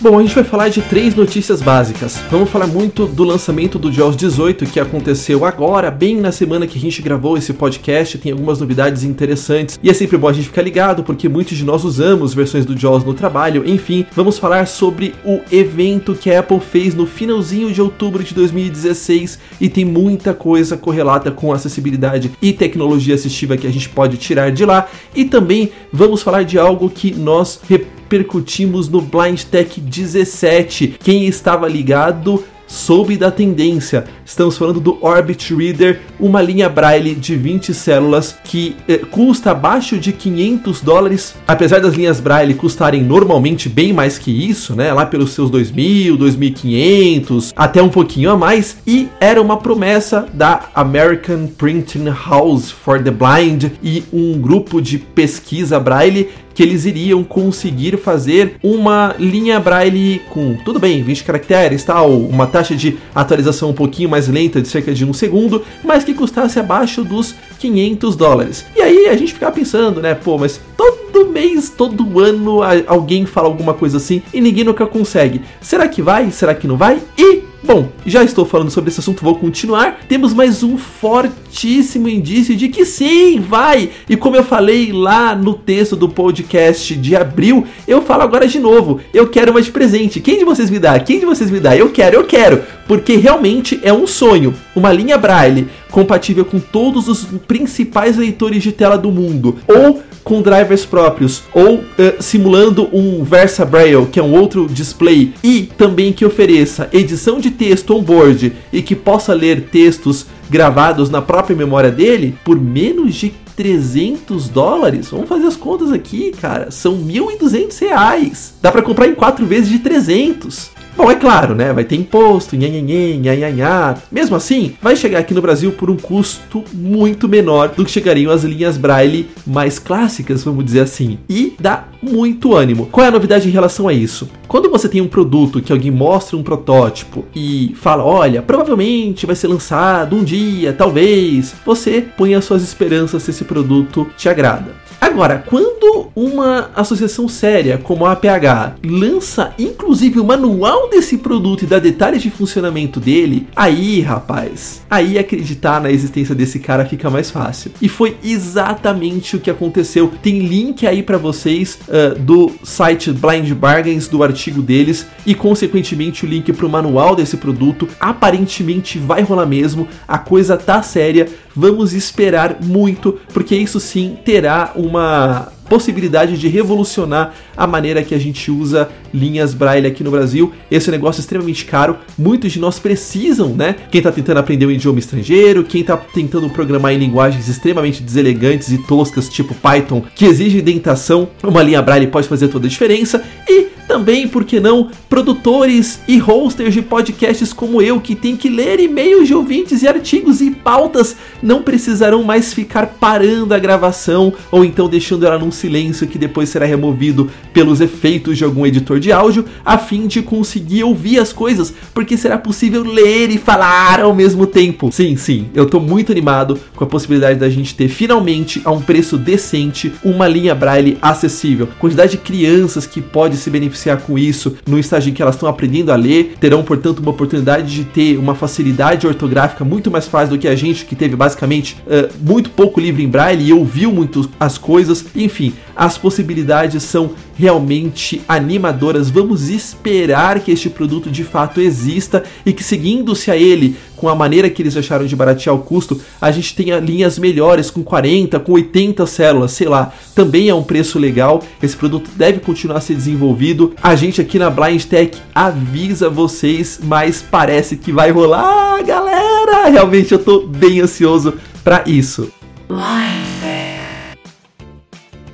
Bom, a gente vai falar de três notícias básicas. Vamos falar muito do lançamento do JAWS 18 que aconteceu agora, bem na semana que a gente gravou esse podcast. Tem algumas novidades interessantes e é sempre bom a gente ficar ligado porque muitos de nós usamos versões do JAWS no trabalho. Enfim, vamos falar sobre o evento que a Apple fez no finalzinho de outubro de 2016 e tem muita coisa correlata com acessibilidade e tecnologia assistiva que a gente pode tirar de lá. E também vamos falar de algo que nós repercutimos no Blind Tech 17. Quem estava ligado soube da tendência. Estamos falando do Orbit Reader, uma linha Braille de 20 células que eh, custa abaixo de 500 dólares, apesar das linhas Braille custarem normalmente bem mais que isso, né? Lá pelos seus 2.000, 2.500, até um pouquinho a mais, e era uma promessa da American Printing House for the Blind e um grupo de pesquisa Braille que eles iriam conseguir fazer uma linha Braille com, tudo bem, 20 caracteres, tal, uma taxa de atualização um pouquinho mais lenta, de cerca de um segundo, mas que custasse abaixo dos 500 dólares. E aí a gente ficava pensando, né, pô, mas todo mês, todo ano alguém fala alguma coisa assim e ninguém nunca consegue. Será que vai? Será que não vai? E Bom, já estou falando sobre esse assunto, vou continuar. Temos mais um fortíssimo indício de que sim, vai! E como eu falei lá no texto do podcast de abril, eu falo agora de novo. Eu quero mais presente. Quem de vocês me dá? Quem de vocês me dá? Eu quero, eu quero. Porque realmente é um sonho. Uma linha Braille compatível com todos os principais leitores de tela do mundo. Ou com drivers próprios ou uh, simulando um Versa Braille, que é um outro display, e também que ofereça edição de texto on-board e que possa ler textos gravados na própria memória dele por menos de 300 dólares. Vamos fazer as contas aqui, cara. São 1.200 reais. Dá para comprar em quatro vezes de 300. Bom, é claro, né? Vai ter imposto, nhanhanhã, nhanhanhã. Mesmo assim, vai chegar aqui no Brasil por um custo muito menor do que chegariam as linhas Braille mais clássicas, vamos dizer assim. E dá muito ânimo. Qual é a novidade em relação a isso? Quando você tem um produto que alguém mostra um protótipo e fala, olha, provavelmente vai ser lançado um dia, talvez, você põe as suas esperanças se esse produto te agrada. Agora, quando uma associação séria como a APH lança inclusive o manual desse produto e dá detalhes de funcionamento dele, aí, rapaz, aí acreditar na existência desse cara fica mais fácil. E foi exatamente o que aconteceu. Tem link aí para vocês uh, do site Blind Bargains, do artigo deles, e consequentemente o link para o manual desse produto. Aparentemente vai rolar mesmo, a coisa tá séria. Vamos esperar muito, porque isso sim terá uma possibilidade de revolucionar a maneira que a gente usa linhas braille aqui no Brasil. Esse é um negócio extremamente caro, muitos de nós precisam, né? Quem está tentando aprender um idioma estrangeiro, quem está tentando programar em linguagens extremamente deselegantes e toscas, tipo Python, que exige dentação, uma linha braille pode fazer toda a diferença. E também, por que não, produtores e hosters de podcasts como eu, que tem que ler e-mails de ouvintes e artigos e pautas, não precisarão mais ficar parando a gravação ou então deixando ela num silêncio que depois será removido pelos efeitos de algum editor de áudio, a fim de conseguir ouvir as coisas, porque será possível ler e falar ao mesmo tempo. Sim, sim, eu tô muito animado com a possibilidade da gente ter finalmente a um preço decente uma linha braille acessível. Quantidade de crianças que pode se beneficiar beneficiar com isso no estágio em que elas estão aprendendo a ler, terão, portanto, uma oportunidade de ter uma facilidade ortográfica muito mais fácil do que a gente, que teve basicamente uh, muito pouco livro em braille e ouviu muito as coisas. Enfim, as possibilidades são realmente animadoras. Vamos esperar que este produto de fato exista e que, seguindo-se a ele com a maneira que eles acharam de baratear o custo, a gente tenha linhas melhores com 40, com 80 células, sei lá. Também é um preço legal. Esse produto deve continuar a ser desenvolvido. A gente aqui na Blind Tech avisa vocês, mas parece que vai rolar, galera. Realmente eu tô bem ansioso para isso.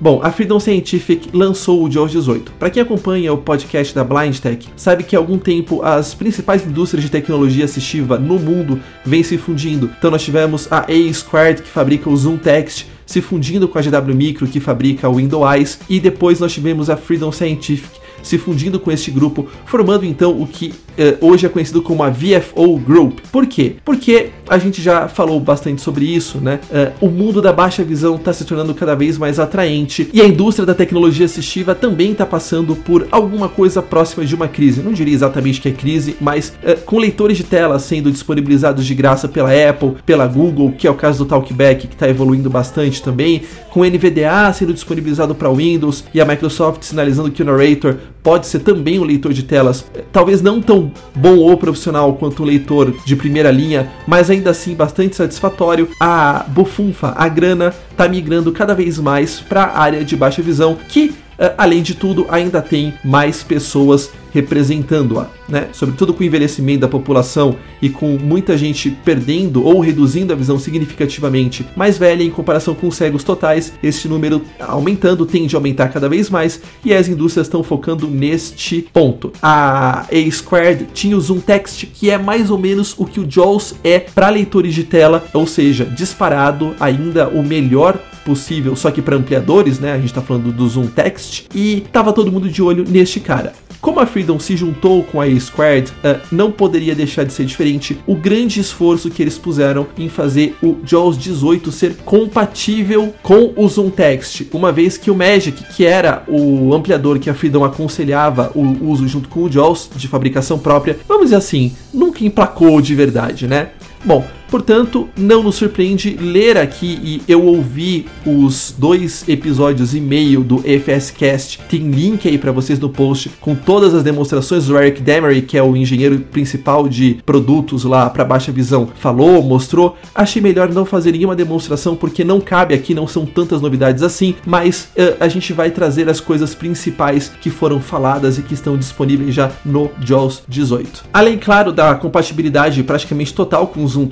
Bom, a Freedom Scientific lançou o JAWS 18. Para quem acompanha o podcast da Blind Tech, sabe que há algum tempo as principais indústrias de tecnologia assistiva no mundo vêm se fundindo. Então nós tivemos a A Squared que fabrica o Zoom Text se fundindo com a GW Micro que fabrica o Windows Eyes e depois nós tivemos a Freedom Scientific se fundindo com este grupo, formando então o que eh, hoje é conhecido como a VFO Group. Por quê? Porque a gente já falou bastante sobre isso, né? Uh, o mundo da baixa visão está se tornando cada vez mais atraente e a indústria da tecnologia assistiva também está passando por alguma coisa próxima de uma crise. Não diria exatamente que é crise, mas uh, com leitores de tela sendo disponibilizados de graça pela Apple, pela Google, que é o caso do Talkback, que está evoluindo bastante também, com NVDA sendo disponibilizado para Windows e a Microsoft sinalizando que o Narrator pode ser também um leitor de telas, talvez não tão bom ou profissional quanto um leitor de primeira linha, mas ainda assim bastante satisfatório. A bufunfa, a grana, está migrando cada vez mais para a área de baixa visão, que eh, além de tudo, ainda tem mais pessoas representando-a, né? Sobretudo com o envelhecimento da população e com muita gente perdendo ou reduzindo a visão significativamente mais velha em comparação com cegos totais, este número aumentando tende a aumentar cada vez mais e as indústrias estão focando neste ponto. A A Squared tinha o Zoom Text, que é mais ou menos o que o JAWS é para leitores de tela, ou seja, disparado ainda o melhor possível, só que para ampliadores, né? A gente está falando do Zoom Text e tava todo mundo de olho neste cara. Como a Freedom se juntou com a A-Squared, uh, não poderia deixar de ser diferente o grande esforço que eles puseram em fazer o JAWS 18 ser compatível com o Zoom Text, uma vez que o Magic, que era o ampliador que a Freedom aconselhava o uso junto com o JAWS de fabricação própria, vamos dizer assim, nunca emplacou de verdade, né? Bom, Portanto, não nos surpreende ler aqui e eu ouvi os dois episódios e meio do EFScast. Tem link aí para vocês no post com todas as demonstrações do Eric Demery, que é o engenheiro principal de produtos lá para baixa visão, falou, mostrou. Achei melhor não fazer nenhuma demonstração porque não cabe aqui, não são tantas novidades assim, mas uh, a gente vai trazer as coisas principais que foram faladas e que estão disponíveis já no JAWS 18. Além, claro, da compatibilidade praticamente total com o Zoom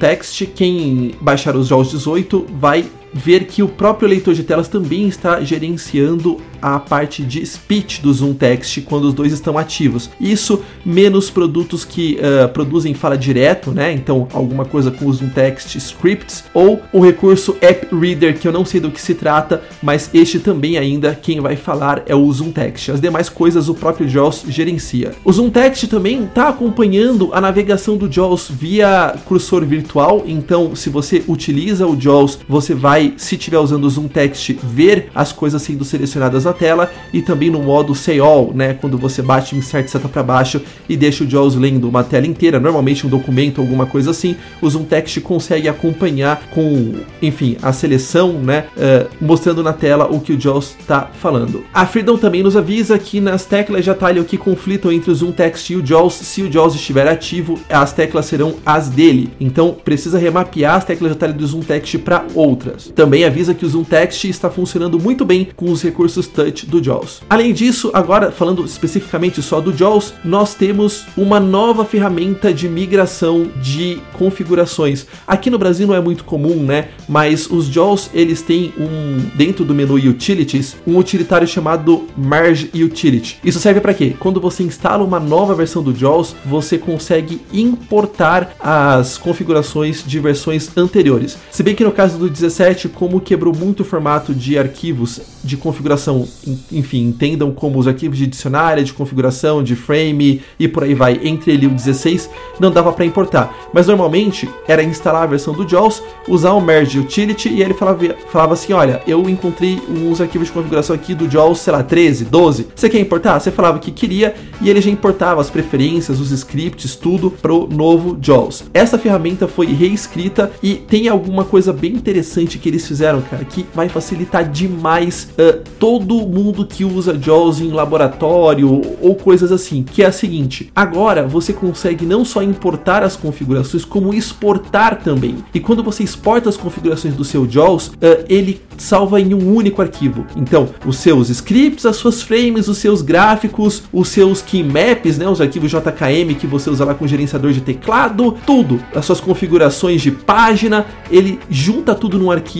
Quem baixar os JAWS 18 vai ver que o próprio leitor de telas também está gerenciando a parte de speech do Zoom Text quando os dois estão ativos. Isso menos produtos que uh, produzem fala direto, né? Então, alguma coisa com o Zoom Text Scripts ou o recurso App Reader, que eu não sei do que se trata, mas este também ainda quem vai falar é o Zoom Text. As demais coisas o próprio JAWS gerencia. O Zoom Text também está acompanhando a navegação do JAWS via cursor virtual, então se você utiliza o JAWS, você vai, se estiver usando o Zoom Text, ver as coisas sendo selecionadas na tela e também no modo Say All, né, quando você bate Insert seta para baixo e deixa o JAWS lendo uma tela inteira, normalmente um documento, alguma coisa assim, o Zoom Text consegue acompanhar com, enfim, a seleção, né, uh, mostrando na tela o que o JAWS está falando. A Freedom também nos avisa que nas teclas de atalho que conflitam entre o Zoom Text e o JAWS, se o JAWS estiver ativo, as teclas serão as dele. Então precisa remapear as teclas de atalho do Zoom Text para outras. Também avisa que o Zoom Text está funcionando muito bem com os recursos touch do JAWS. Além disso, agora falando especificamente só do JAWS, nós temos uma nova ferramenta de migração de configurações. Aqui no Brasil não é muito comum, né? Mas os JAWS eles têm um dentro do menu Utilities um utilitário chamado Merge Utility. Isso serve para quê? Quando você instala uma nova versão do JAWS, você consegue importar as configurações de versões anteriores. Se bem que no caso do 17, como quebrou muito o formato de arquivos de configuração, enfim, entendam como os arquivos de dicionário, de configuração, de frame e por aí vai, entre ele e o 16, não dava para importar. Mas normalmente era instalar a versão do JAWS, usar o Merge Utility e ele falava, falava assim: olha, eu encontrei uns arquivos de configuração aqui do JAWS, sei lá, 13, 12. Você quer importar? Você falava que queria e ele já importava as preferências, os scripts, tudo pro novo JAWS. Essa ferramenta foi reescrita e tem alguma coisa bem interessante que eles fizeram, cara, que vai facilitar demais uh, todo mundo que usa JAWS em laboratório ou coisas assim, que é a seguinte: agora você consegue não só importar as configurações, como exportar também. E quando você exporta as configurações do seu JAWS, uh, ele salva em um único arquivo. Então, os seus scripts, as suas frames, os seus gráficos, os seus keymaps, né, os arquivos JKM que você usa lá com gerenciador de teclado, tudo, as suas configurações de página, ele junta tudo num arquivo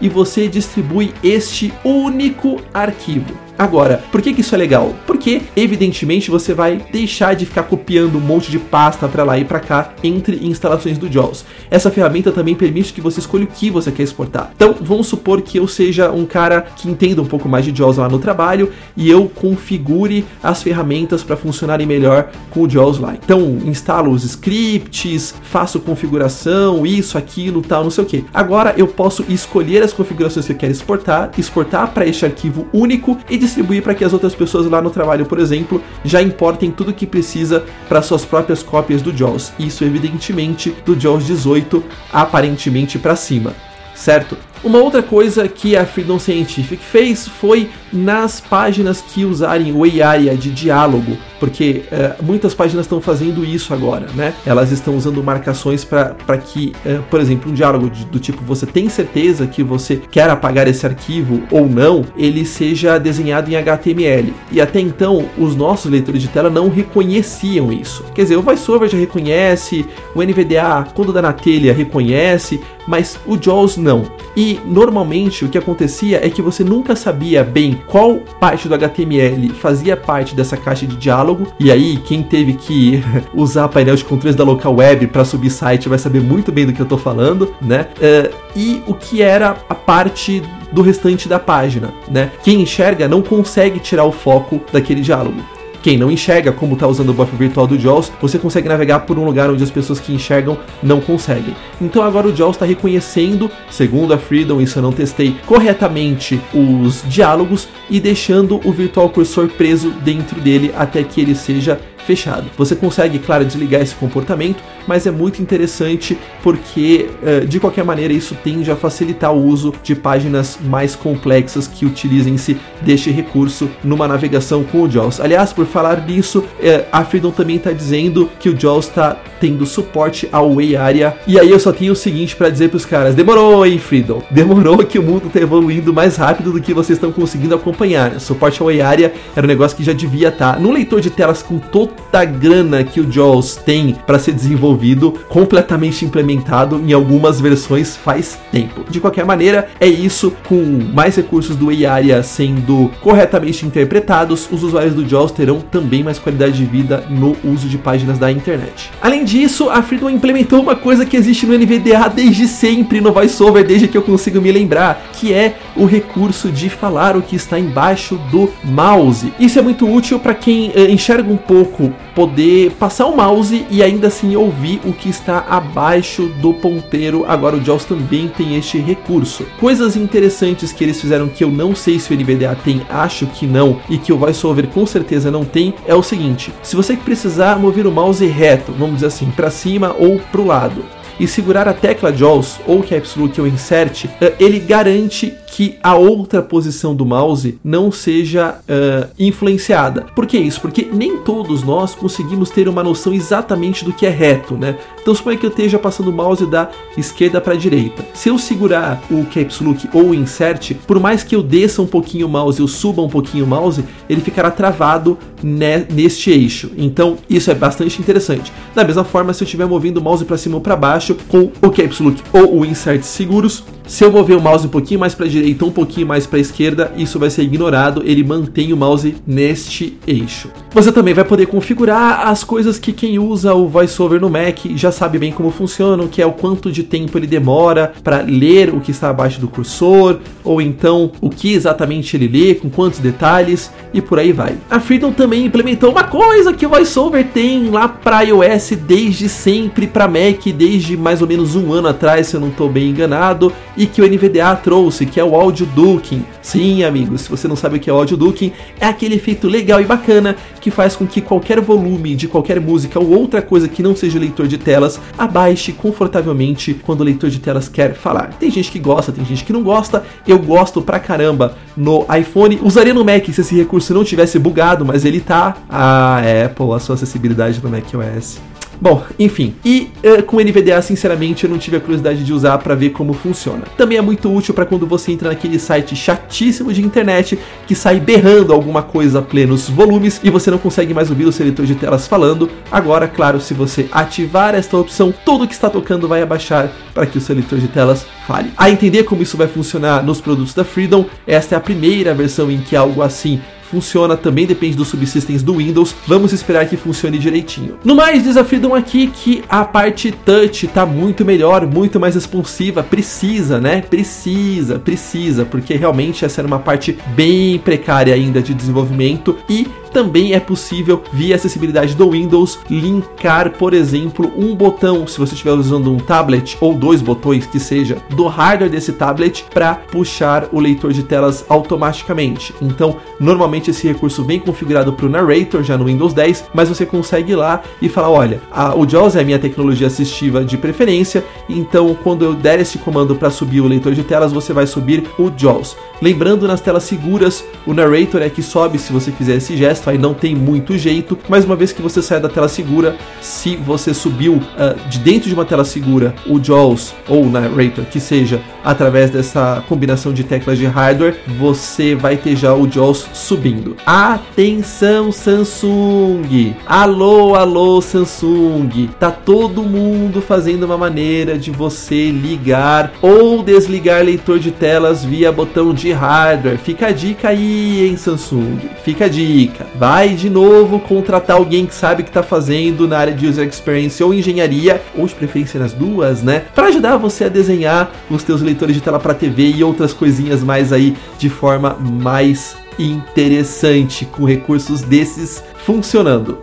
e você distribui este único arquivo. Agora, por que, que isso é legal? Porque, evidentemente, você vai deixar de ficar copiando um monte de pasta para lá e para cá entre instalações do JAWS. Essa ferramenta também permite que você escolha o que você quer exportar. Então, vamos supor que eu seja um cara que entenda um pouco mais de JAWS lá no trabalho e eu configure as ferramentas para funcionarem melhor com o JAWS lá. Então, instalo os scripts, faço configuração, isso, aquilo, tal, não sei o que. Agora eu posso escolher as configurações que eu quero exportar, exportar para este arquivo único e distribuir para que as outras pessoas lá no trabalho, por exemplo, já importem tudo que precisa para suas próprias cópias do JAWS. Isso, evidentemente, do JAWS 18 aparentemente para cima, certo? Uma outra coisa que a Freedom Scientific fez foi nas páginas que usarem o area de diálogo, porque uh, muitas páginas estão fazendo isso agora, né? Elas estão usando marcações para que, uh, por exemplo, um diálogo de, do tipo você tem certeza que você quer apagar esse arquivo ou não, ele seja desenhado em HTML. E até então, os nossos leitores de tela não reconheciam isso. Quer dizer, o VoiceOver já reconhece, o NVDA, quando dá na telha, reconhece, mas o JAWS não. E normalmente o que acontecia é que você nunca sabia bem qual parte do HTML fazia parte dessa caixa de diálogo, e aí quem teve que usar painel de controles da local web para subir site vai saber muito bem do que eu tô falando, né? Uh, e o que era a parte do restante da página, né? Quem enxerga não consegue tirar o foco daquele diálogo. Quem não enxerga, como está usando o buffer virtual do JAWS, você consegue navegar por um lugar onde as pessoas que enxergam não conseguem. Então agora o JAWS está reconhecendo, segundo a Freedom, isso eu não testei, corretamente os diálogos e deixando o virtual cursor preso dentro dele até que ele seja fechado. Você consegue, claro, desligar esse comportamento, mas é muito interessante porque, uh, de qualquer maneira, isso tende a facilitar o uso de páginas mais complexas que utilizem-se deste recurso numa navegação com o JAWS. Aliás, por falar nisso, uh, a Freedom também está dizendo que o JAWS está tendo suporte ao Way Area. E aí eu só tenho o seguinte para dizer para os caras: demorou, hein, Freedom? Demorou que o mundo está evoluindo mais rápido do que vocês estão conseguindo acompanhar. Suporte ao Way Area era um negócio que já devia estar tá no leitor de telas com toda a grana que o JAWS tem para ser desenvolvido, completamente implementado em algumas versões faz tempo. De qualquer maneira, é isso com mais recursos do Area sendo corretamente interpretados, os usuários do JAWS terão também mais qualidade de vida no uso de páginas da internet. Além disso, a Freedom implementou uma coisa que existe no NVDA desde sempre no VoiceOver, desde que eu consigo me lembrar, que é o recurso de falar o que está embaixo do mouse. Isso é muito útil para quem uh, enxerga um pouco poder passar o mouse e ainda assim ouvir o que está abaixo do ponteiro. Agora o JAWS também tem este recurso. Coisas interessantes que eles fizeram que eu não sei se o NVDA tem, acho que não, e que o VoiceOver com certeza não tem, é o seguinte: se você precisar mover o mouse reto, vamos dizer assim, para cima ou para o lado, e segurar a tecla JAWS ou Caps Lock ou Insert, ele garante que a outra posição do mouse não seja uh, influenciada. Por que isso? Porque nem todos nós conseguimos ter uma noção exatamente do que é reto, né? Então suponha que eu esteja passando o mouse da esquerda para a direita. Se eu segurar o Caps Lock ou o Insert, por mais que eu desça um pouquinho o mouse, eu suba um pouquinho o mouse, ele ficará travado ne neste eixo. Então isso é bastante interessante. Da mesma forma, se eu estiver movendo o mouse para cima ou para baixo com o Caps ou o Insert seguros, se eu mover o mouse um pouquinho mais para a direita, um pouquinho mais para a esquerda, isso vai ser ignorado, ele mantém o mouse neste eixo. Você também vai poder configurar as coisas que quem usa o VoiceOver no Mac já sabe bem como funcionam, que é o quanto de tempo ele demora para ler o que está abaixo do cursor, ou então o que exatamente ele lê, com quantos detalhes e por aí vai. A Freedom também implementou uma coisa que o VoiceOver tem lá para iOS desde sempre, para Mac desde mais ou menos um ano atrás, se eu não estou bem enganado e que o NVDA trouxe, que é o Audio Ducking. Sim, amigos, se você não sabe o que é Audio Ducking, é aquele efeito legal e bacana que faz com que qualquer volume de qualquer música ou outra coisa que não seja leitor de telas abaixe confortavelmente quando o leitor de telas quer falar. Tem gente que gosta, tem gente que não gosta. Eu gosto pra caramba no iPhone. Usaria no Mac se esse recurso não tivesse bugado, mas ele tá. Ah, Apple, a sua acessibilidade no macOS. Bom, enfim. E uh, com NVDA, sinceramente, eu não tive a curiosidade de usar para ver como funciona. Também é muito útil para quando você entra naquele site chatíssimo de internet que sai berrando alguma coisa a plenos volumes e você não consegue mais ouvir o seletor de telas falando. Agora, claro, se você ativar esta opção, tudo que está tocando vai abaixar para que o seletor de telas fale. A entender como isso vai funcionar nos produtos da Freedom, esta é a primeira versão em que algo assim funciona, também depende dos subsystems do Windows. Vamos esperar que funcione direitinho. No mais, desafiam aqui que a parte touch tá muito melhor, muito mais responsiva, precisa, né? Precisa, precisa, porque realmente essa era uma parte bem precária ainda de desenvolvimento e também é possível, via acessibilidade do Windows, linkar, por exemplo, um botão, se você estiver usando um tablet ou dois botões que seja, do hardware desse tablet para puxar o leitor de telas automaticamente. Então, normalmente esse recurso vem configurado para o Narrator já no Windows 10, mas você consegue ir lá e falar: olha, a, o JAWS é a minha tecnologia assistiva de preferência, então quando eu der esse comando para subir o leitor de telas, você vai subir o JAWS. Lembrando, nas telas seguras, o Narrator é que sobe se você fizer esse gesto aí não tem muito jeito, mas uma vez que você sai da tela segura, se você subiu uh, de dentro de uma tela segura o JAWS ou o Narrator, que seja através dessa combinação de teclas de hardware, você vai ter já o JAWS subindo. Atenção Samsung! Alô, alô Samsung! Tá todo mundo fazendo uma maneira de você ligar ou desligar leitor de telas via botão de hardware. Fica a dica aí, hein, Samsung? Fica a dica vai de novo contratar alguém que sabe o que está fazendo na área de user experience ou engenharia, ou de preferência nas duas, né? Para ajudar você a desenhar os teus leitores de tela para TV e outras coisinhas mais aí de forma mais interessante, com recursos desses funcionando.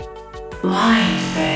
Life.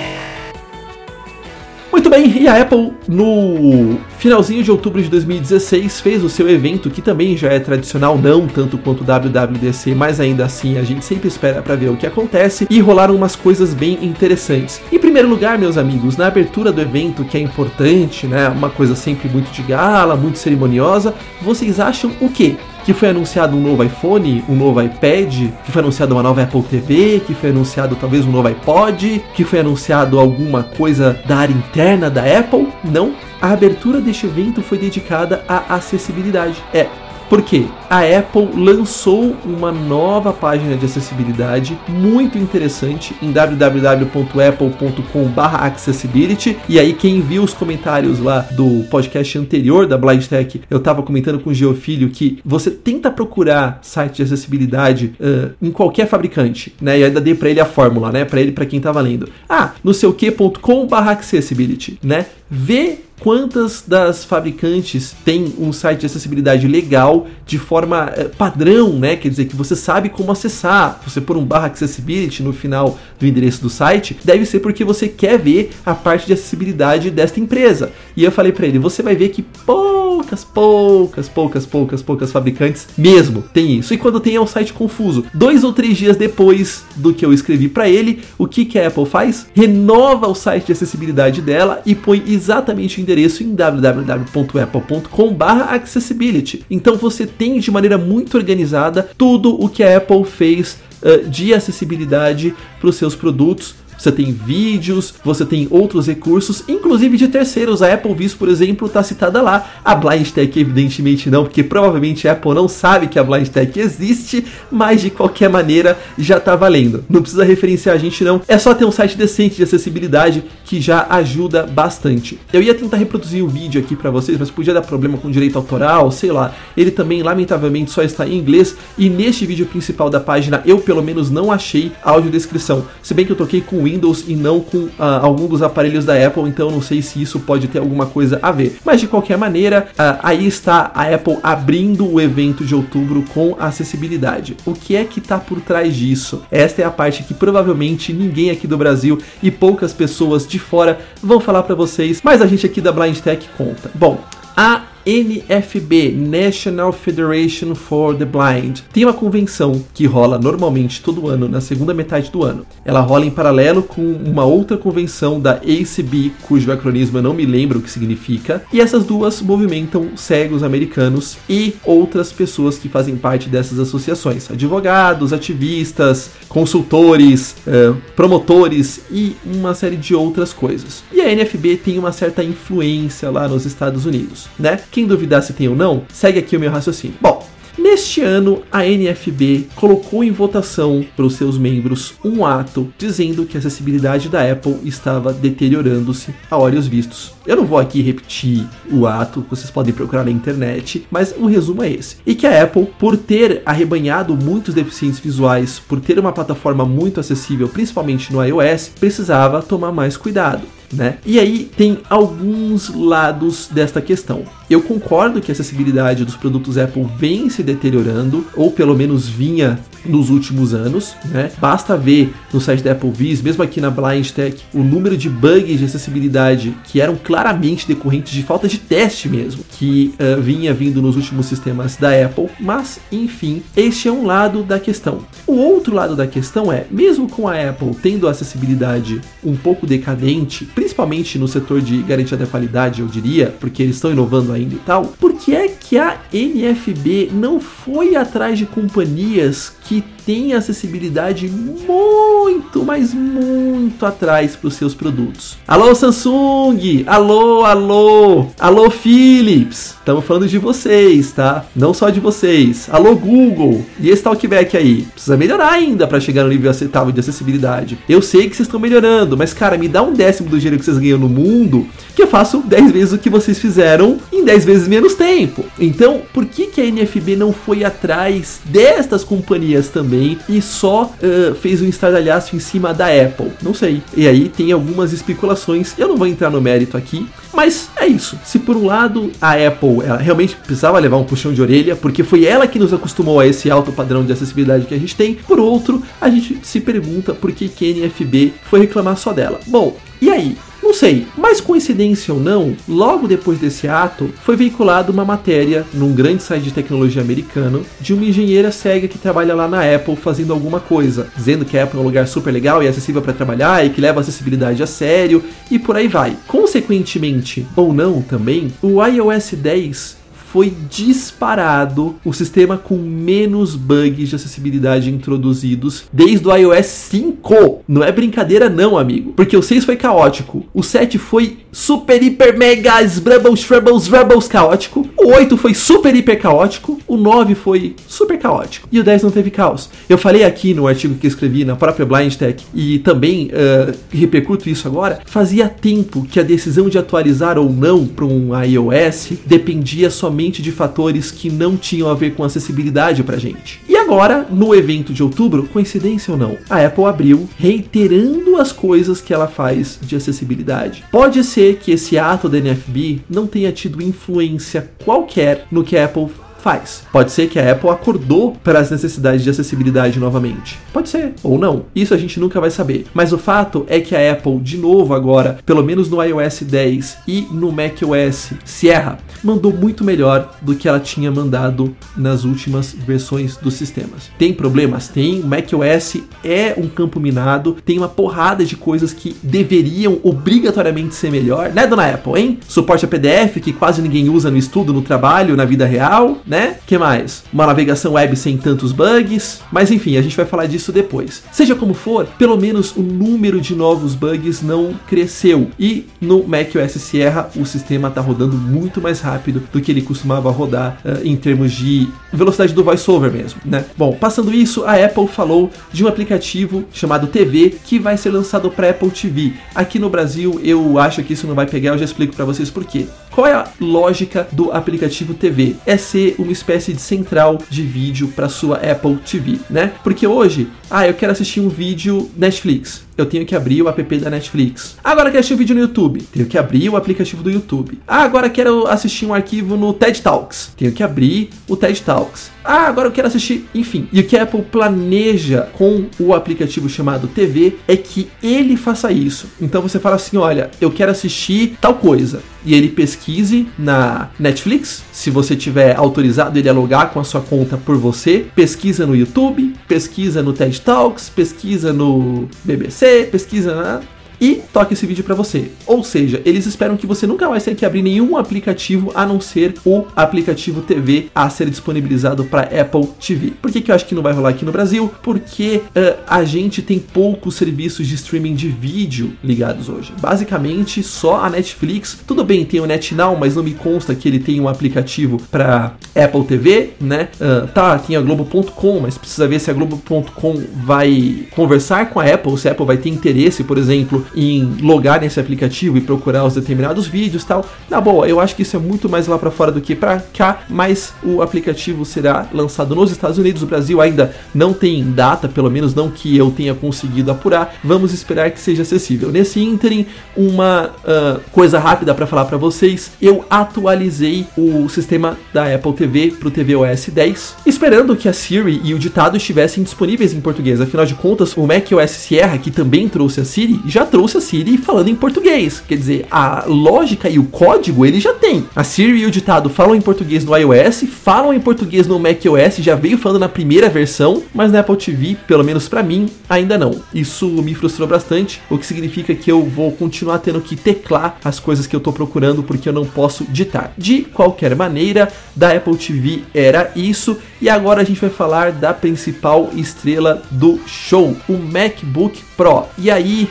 Bem, e a Apple no finalzinho de outubro de 2016 fez o seu evento, que também já é tradicional, não tanto quanto o WWDC, mas ainda assim a gente sempre espera para ver o que acontece, e rolaram umas coisas bem interessantes. Em primeiro lugar, meus amigos, na abertura do evento, que é importante, né, uma coisa sempre muito de gala, muito cerimoniosa, vocês acham o quê? Que foi anunciado um novo iPhone, um novo iPad, que foi anunciado uma nova Apple TV, que foi anunciado talvez um novo iPod, que foi anunciado alguma coisa da área interna da Apple. Não, a abertura deste evento foi dedicada à acessibilidade. É, porque a Apple lançou uma nova página de acessibilidade muito interessante em www.apple.com/accessibility. E aí quem viu os comentários lá do podcast anterior da Blind Tech, eu estava comentando com o Geofilho que você tenta procurar site de acessibilidade uh, em qualquer fabricante, né? E ainda dei para ele a fórmula, né? Para ele, para quem estava lendo. Ah, no seu que.com/accessibility, né? Vê quantas das fabricantes têm um site de acessibilidade legal de forma eh, padrão, né? Quer dizer que você sabe como acessar. Você pôr um barra accessibility no final do endereço do site, deve ser porque você quer ver a parte de acessibilidade desta empresa. E eu falei para ele, você vai ver que poucas, poucas, poucas, poucas, poucas fabricantes mesmo tem isso. E quando tem é um site confuso. Dois ou três dias depois do que eu escrevi para ele, o que que a Apple faz? Renova o site de acessibilidade dela e põe exatamente endereço em www.apple.com/accessibility. Então você tem de maneira muito organizada tudo o que a Apple fez uh, de acessibilidade para os seus produtos você tem vídeos, você tem outros recursos, inclusive de terceiros. A Apple Vis, por exemplo, está citada lá. A Blind Tech, evidentemente, não, porque provavelmente a Apple não sabe que a Blind Tech existe, mas de qualquer maneira já está valendo. Não precisa referenciar a gente, não. É só ter um site decente de acessibilidade que já ajuda bastante. Eu ia tentar reproduzir o vídeo aqui para vocês, mas podia dar problema com direito autoral, sei lá. Ele também, lamentavelmente, só está em inglês. E neste vídeo principal da página, eu pelo menos não achei audiodescrição. Se bem que eu toquei com Windows e não com ah, algum dos aparelhos da Apple, então não sei se isso pode ter alguma coisa a ver. Mas de qualquer maneira, ah, aí está a Apple abrindo o evento de outubro com acessibilidade. O que é que está por trás disso? Esta é a parte que provavelmente ninguém aqui do Brasil e poucas pessoas de fora vão falar para vocês, mas a gente aqui da Blind Tech conta. Bom, a NFB, National Federation for the Blind, tem uma convenção que rola normalmente todo ano, na segunda metade do ano. Ela rola em paralelo com uma outra convenção da ACB, cujo acronismo eu não me lembro o que significa, e essas duas movimentam cegos americanos e outras pessoas que fazem parte dessas associações, advogados, ativistas, consultores, eh, promotores e uma série de outras coisas. E a NFB tem uma certa influência lá nos Estados Unidos, né? Quem duvidar se tem ou não, segue aqui o meu raciocínio. Bom, Neste ano, a NFB colocou em votação para os seus membros um ato dizendo que a acessibilidade da Apple estava deteriorando-se a olhos vistos. Eu não vou aqui repetir o ato, vocês podem procurar na internet, mas o resumo é esse. E que a Apple, por ter arrebanhado muitos deficientes visuais, por ter uma plataforma muito acessível, principalmente no iOS, precisava tomar mais cuidado né? E aí tem alguns lados desta questão. Eu concordo que a acessibilidade dos produtos Apple vem se deteriorando, ou pelo menos vinha nos últimos anos, né? Basta ver no site da Apple Viz, mesmo aqui na Blind Tech, o número de bugs de acessibilidade que eram claramente decorrentes de falta de teste mesmo, que uh, vinha vindo nos últimos sistemas da Apple. Mas, enfim, este é um lado da questão. O outro lado da questão é, mesmo com a Apple tendo a acessibilidade um pouco decadente, principalmente no setor de garantia da qualidade, eu diria, porque eles estão inovando ainda e tal, por que é que a NFB não foi atrás de companhias que têm acessibilidade muito, mas muito atrás para os seus produtos. Alô Samsung, alô, alô, alô Philips, estamos falando de vocês, tá? Não só de vocês. Alô Google, e esse talkback aí? Precisa melhorar ainda para chegar no nível aceitável de acessibilidade. Eu sei que vocês estão melhorando, mas cara, me dá um décimo do dinheiro que vocês ganham no mundo, que eu faço 10 vezes o que vocês fizeram em 10 vezes menos tempo. Então, por que, que a NFB não foi atrás destas companhias também e só uh, fez um estardalhaço em cima da Apple? Não sei. E aí tem algumas especulações, eu não vou entrar no mérito aqui, mas é isso. Se por um lado a Apple realmente precisava levar um puxão de orelha, porque foi ela que nos acostumou a esse alto padrão de acessibilidade que a gente tem, por outro, a gente se pergunta por que, que a NFB foi reclamar só dela. Bom, e aí? Não sei, mas coincidência ou não, logo depois desse ato, foi veiculada uma matéria num grande site de tecnologia americano de uma engenheira cega que trabalha lá na Apple fazendo alguma coisa, dizendo que a Apple é um lugar super legal e acessível para trabalhar e que leva a acessibilidade a sério e por aí vai. Consequentemente, ou não também, o iOS 10 foi disparado o sistema com menos bugs de acessibilidade introduzidos desde o iOS 5. Não é brincadeira não, amigo. Porque o 6 foi caótico, o 7 foi super, hiper, mega, sbrubbles, shrubbles, rubbles caótico, o 8 foi super, hiper caótico, o 9 foi super caótico e o 10 não teve caos. Eu falei aqui no artigo que escrevi na própria Blind Tech e também uh, repercuto isso agora, fazia tempo que a decisão de atualizar ou não para um iOS dependia somente de fatores que não tinham a ver com acessibilidade pra gente. E agora, no evento de outubro, coincidência ou não, a Apple abriu reiterando as coisas que ela faz de acessibilidade. Pode ser que esse ato da NFB não tenha tido influência qualquer no que a Apple faz. Pode ser que a Apple acordou para as necessidades de acessibilidade novamente. Pode ser, ou não. Isso a gente nunca vai saber. Mas o fato é que a Apple, de novo agora, pelo menos no iOS 10 e no macOS Sierra, mandou muito melhor do que ela tinha mandado nas últimas versões dos sistemas. Tem problemas? Tem. O macOS é um campo minado, tem uma porrada de coisas que deveriam obrigatoriamente ser melhor, né, dona Apple, hein? Suporte a PDF que quase ninguém usa no estudo, no trabalho, na vida real, né? Né? Que mais? Uma navegação web sem tantos bugs, mas enfim, a gente vai falar disso depois. Seja como for, pelo menos o número de novos bugs não cresceu e no macOS Sierra o sistema está rodando muito mais rápido do que ele costumava rodar uh, em termos de velocidade do voiceover mesmo, né? Bom, passando isso, a Apple falou de um aplicativo chamado TV que vai ser lançado para Apple TV. Aqui no Brasil, eu acho que isso não vai pegar, eu já explico para vocês por quê. Qual é a lógica do aplicativo TV? É ser uma espécie de central de vídeo para sua Apple TV, né? Porque hoje, ah, eu quero assistir um vídeo Netflix eu tenho que abrir o app da Netflix. Agora quero assistir um vídeo no YouTube, tenho que abrir o aplicativo do YouTube. Ah, agora quero assistir um arquivo no TED Talks, tenho que abrir o TED Talks. Ah, agora eu quero assistir, enfim. E o que a Apple planeja com o aplicativo chamado TV é que ele faça isso. Então você fala assim: olha, eu quero assistir tal coisa. E ele pesquise na Netflix, se você tiver autorizado ele a logar com a sua conta por você, pesquisa no YouTube, pesquisa no TED Talks, pesquisa no BBC, pesquisa na e toca esse vídeo para você. Ou seja, eles esperam que você nunca mais tenha que abrir nenhum aplicativo a não ser o aplicativo TV a ser disponibilizado para Apple TV. Por que, que eu acho que não vai rolar aqui no Brasil? Porque uh, a gente tem poucos serviços de streaming de vídeo ligados hoje. Basicamente, só a Netflix. Tudo bem, tem o NetNow, mas não me consta que ele tem um aplicativo para Apple TV, né? Uh, tá, tem a Globo.com, mas precisa ver se a Globo.com vai conversar com a Apple, se a Apple vai ter interesse, por exemplo, em logar nesse aplicativo e procurar os determinados vídeos e tal. Na boa, eu acho que isso é muito mais lá para fora do que para cá, mas o aplicativo será lançado nos Estados Unidos. O Brasil ainda não tem data, pelo menos não que eu tenha conseguido apurar. Vamos esperar que seja acessível. Nesse ínterim, uma uh, coisa rápida para falar para vocês: eu atualizei o sistema da Apple TV para o tvOS 10, esperando que a Siri e o ditado estivessem disponíveis em português. Afinal de contas, o macOS Sierra, que também trouxe a Siri, já trouxe a Siri falando em português. Quer dizer, a lógica e o código ele já tem. A Siri e o ditado falam em português no iOS, falam em português no macOS, já veio falando na primeira versão, mas na Apple TV, pelo menos para mim, ainda não. Isso me frustrou bastante, o que significa que eu vou continuar tendo que teclar as coisas que eu tô procurando porque eu não posso ditar. De qualquer maneira, da Apple TV era isso, e agora a gente vai falar da principal estrela do show, o MacBook Pro. E aí,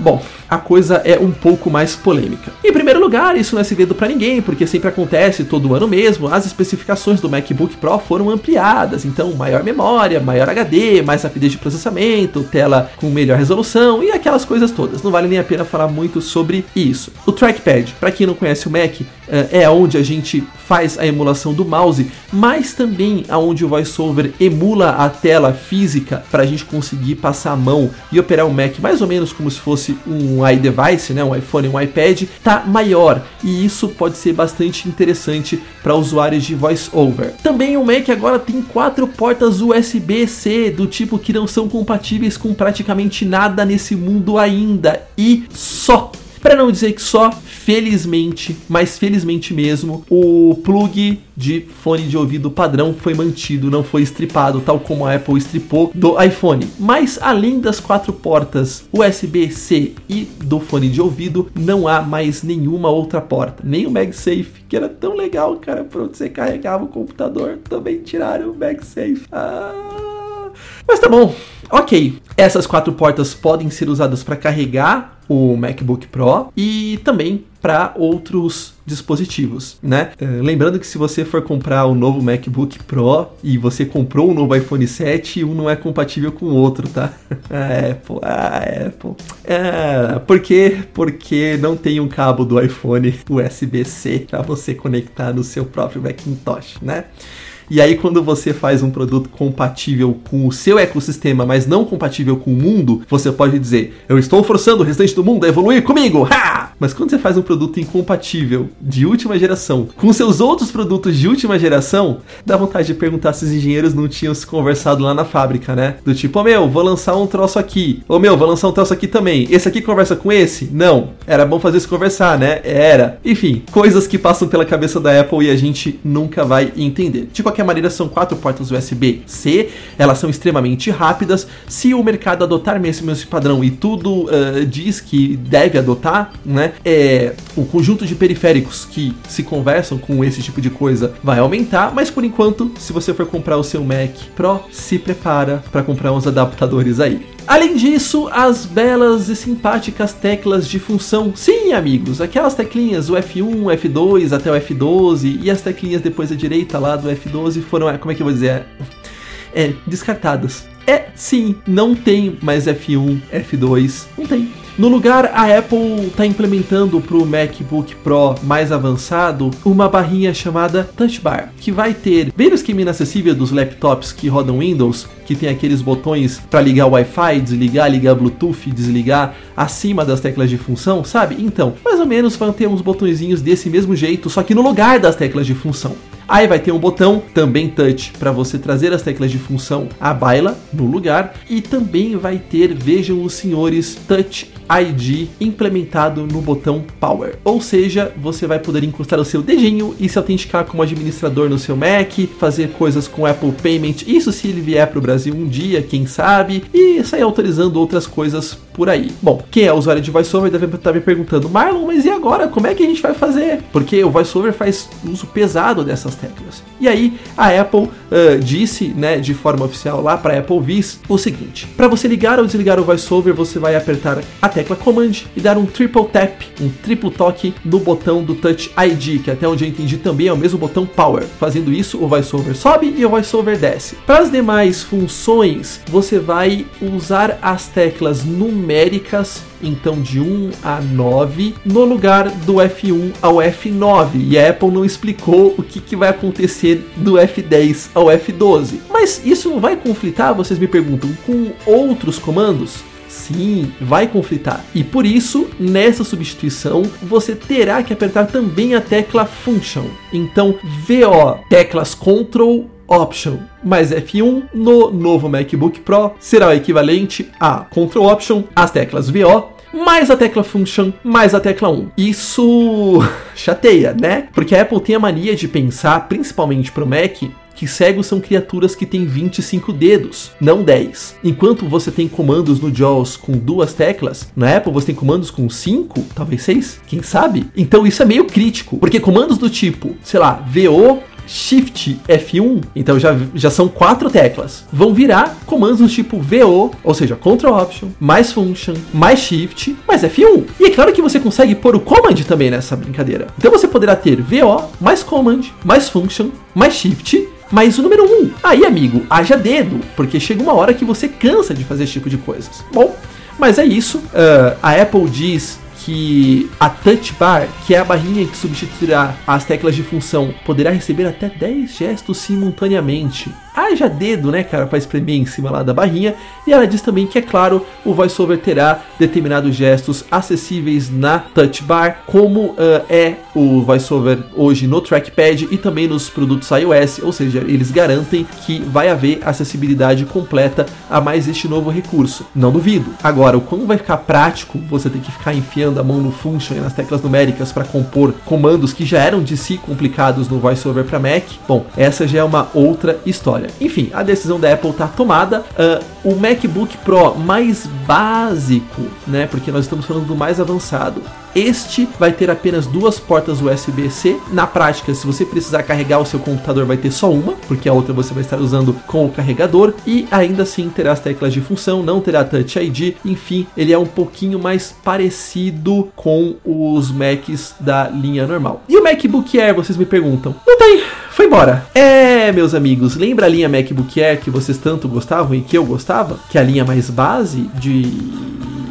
Bom, a coisa é um pouco mais polêmica. Em primeiro lugar, isso não é segredo para ninguém, porque sempre acontece todo ano mesmo, as especificações do MacBook Pro foram ampliadas, então maior memória, maior HD, mais rapidez de processamento, tela com melhor resolução e aquelas coisas todas. Não vale nem a pena falar muito sobre isso. O trackpad, para quem não conhece o Mac, eh, é onde a gente faz a emulação do mouse, mas também aonde o VoiceOver emula a tela física para a gente conseguir passar a mão e operar o Mac mais ou menos como se fosse um iDevice, né, um iPhone, um iPad, tá maior e isso pode ser bastante interessante para usuários de VoiceOver. Também o Mac agora tem quatro portas USB-C do tipo que não são compatíveis com praticamente nada nesse mundo ainda e só Para não dizer que só, felizmente, mas felizmente mesmo, o plug de fone de ouvido padrão foi mantido, não foi estripado, tal como a Apple estripou do iPhone. Mas além das quatro portas USB-C e do fone de ouvido, não há mais nenhuma outra porta. Nem o MagSafe, que era tão legal, cara, para você carregava o computador, também tiraram o MagSafe. Ah, mas tá bom, ok. Essas quatro portas podem ser usadas para carregar o MacBook Pro e também para outros dispositivos, né? Uh, lembrando que se você for comprar o novo MacBook Pro e você comprou o novo iPhone 7, um não é compatível com o outro, tá? a Apple, a Apple. É, por quê? Porque não tem um cabo do iPhone USB-C para você conectar no seu próprio Macintosh, né? E aí, quando você faz um produto compatível com o seu ecossistema, mas não compatível com o mundo, você pode dizer: Eu estou forçando o restante do mundo a evoluir comigo! Ha! Mas quando você faz um produto incompatível de última geração com seus outros produtos de última geração, dá vontade de perguntar se os engenheiros não tinham se conversado lá na fábrica, né? Do tipo, ô oh, meu, vou lançar um troço aqui. Ô oh, meu, vou lançar um troço aqui também. Esse aqui conversa com esse? Não. Era bom fazer isso conversar, né? Era. Enfim, coisas que passam pela cabeça da Apple e a gente nunca vai entender. De qualquer maneira, são quatro portas USB-C, elas são extremamente rápidas. Se o mercado adotar mesmo esse padrão e tudo uh, diz que deve adotar, né? É, o conjunto de periféricos que se conversam com esse tipo de coisa vai aumentar, mas por enquanto, se você for comprar o seu Mac Pro, se prepara para comprar uns adaptadores aí. Além disso, as belas e simpáticas teclas de função. Sim, amigos, aquelas teclinhas, o F1, F2 até o F12 e as teclinhas depois à direita lá do F12 foram, como é que eu vou dizer? É, descartadas. É, sim, não tem mais F1, F2, não tem. No lugar, a Apple está implementando para o MacBook Pro mais avançado uma barrinha chamada Touch Bar, que vai ter, bem no esquema inacessível dos laptops que rodam Windows, que tem aqueles botões para ligar o Wi-Fi, desligar, ligar Bluetooth, desligar acima das teclas de função, sabe? Então, mais ou menos vão ter uns botõezinhos desse mesmo jeito, só que no lugar das teclas de função. Aí vai ter um botão, também touch, para você trazer as teclas de função à baila no lugar. E também vai ter, vejam os senhores, touch ID implementado no botão Power. Ou seja, você vai poder encostar o seu dedinho e se autenticar como administrador no seu Mac, fazer coisas com Apple Payment, isso se ele vier para o Brasil um dia, quem sabe, e sair autorizando outras coisas por aí. Bom, quem é usuário de VoiceOver deve estar me perguntando, Marlon, mas e agora? Como é que a gente vai fazer? Porque o VoiceOver faz uso pesado dessas teclas. E aí, a Apple uh, disse, né, de forma oficial lá para Apple Vis o seguinte: para você ligar ou desligar o VoiceOver, você vai apertar a tecla Command e dar um triple tap, um triplo toque no botão do Touch ID, que até onde eu entendi também é o mesmo botão Power. Fazendo isso, o VoiceOver sobe e o VoiceOver desce. Para as demais funções, você vai usar as teclas numéricas então de 1 a 9, no lugar do F1 ao F9. E a Apple não explicou o que, que vai acontecer do F10 ao F12. Mas isso não vai conflitar, vocês me perguntam, com outros comandos? Sim, vai conflitar. E por isso, nessa substituição, você terá que apertar também a tecla Function. Então, VO, teclas Ctrl Option mais F1 no novo MacBook Pro será o equivalente a Ctrl Option, as teclas VO, mais a tecla Function, mais a tecla 1. Isso chateia, né? Porque a Apple tem a mania de pensar, principalmente para o Mac, que cegos são criaturas que têm 25 dedos, não 10. Enquanto você tem comandos no JAWS com duas teclas, na Apple você tem comandos com 5, talvez 6, quem sabe? Então isso é meio crítico, porque comandos do tipo, sei lá, VO Shift F1, então já, já são quatro teclas, vão virar comandos do tipo VO, ou seja, Ctrl Option, mais Function, mais Shift, mais F1. E é claro que você consegue pôr o Command também nessa brincadeira. Então você poderá ter VO, mais Command, mais Function, mais Shift, mais o número 1. Aí, amigo, haja dedo, porque chega uma hora que você cansa de fazer esse tipo de coisas. Bom, mas é isso. Uh, a Apple diz que a touch bar, que é a barrinha que substituirá as teclas de função, poderá receber até 10 gestos simultaneamente. Haja dedo, né, cara, para espremer em cima lá da barrinha. E ela diz também que, é claro, o VoiceOver terá determinados gestos acessíveis na Touch Bar, como uh, é o VoiceOver hoje no trackpad e também nos produtos iOS, ou seja, eles garantem que vai haver acessibilidade completa a mais este novo recurso. Não duvido. Agora, o quão vai ficar prático você ter que ficar enfiando a mão no function e nas teclas numéricas para compor comandos que já eram de si complicados no VoiceOver para Mac, bom, essa já é uma outra história. Enfim, a decisão da Apple está tomada. Uh, o MacBook Pro mais básico, né? Porque nós estamos falando do mais avançado. Este vai ter apenas duas portas USB-C. Na prática, se você precisar carregar o seu computador, vai ter só uma, porque a outra você vai estar usando com o carregador. E ainda assim terá as teclas de função, não terá Touch ID. Enfim, ele é um pouquinho mais parecido com os Macs da linha normal. E o MacBook Air, vocês me perguntam? Não tem, foi embora. É, meus amigos, lembra linha MacBook Air que vocês tanto gostavam e que eu gostava? Que é a linha mais base de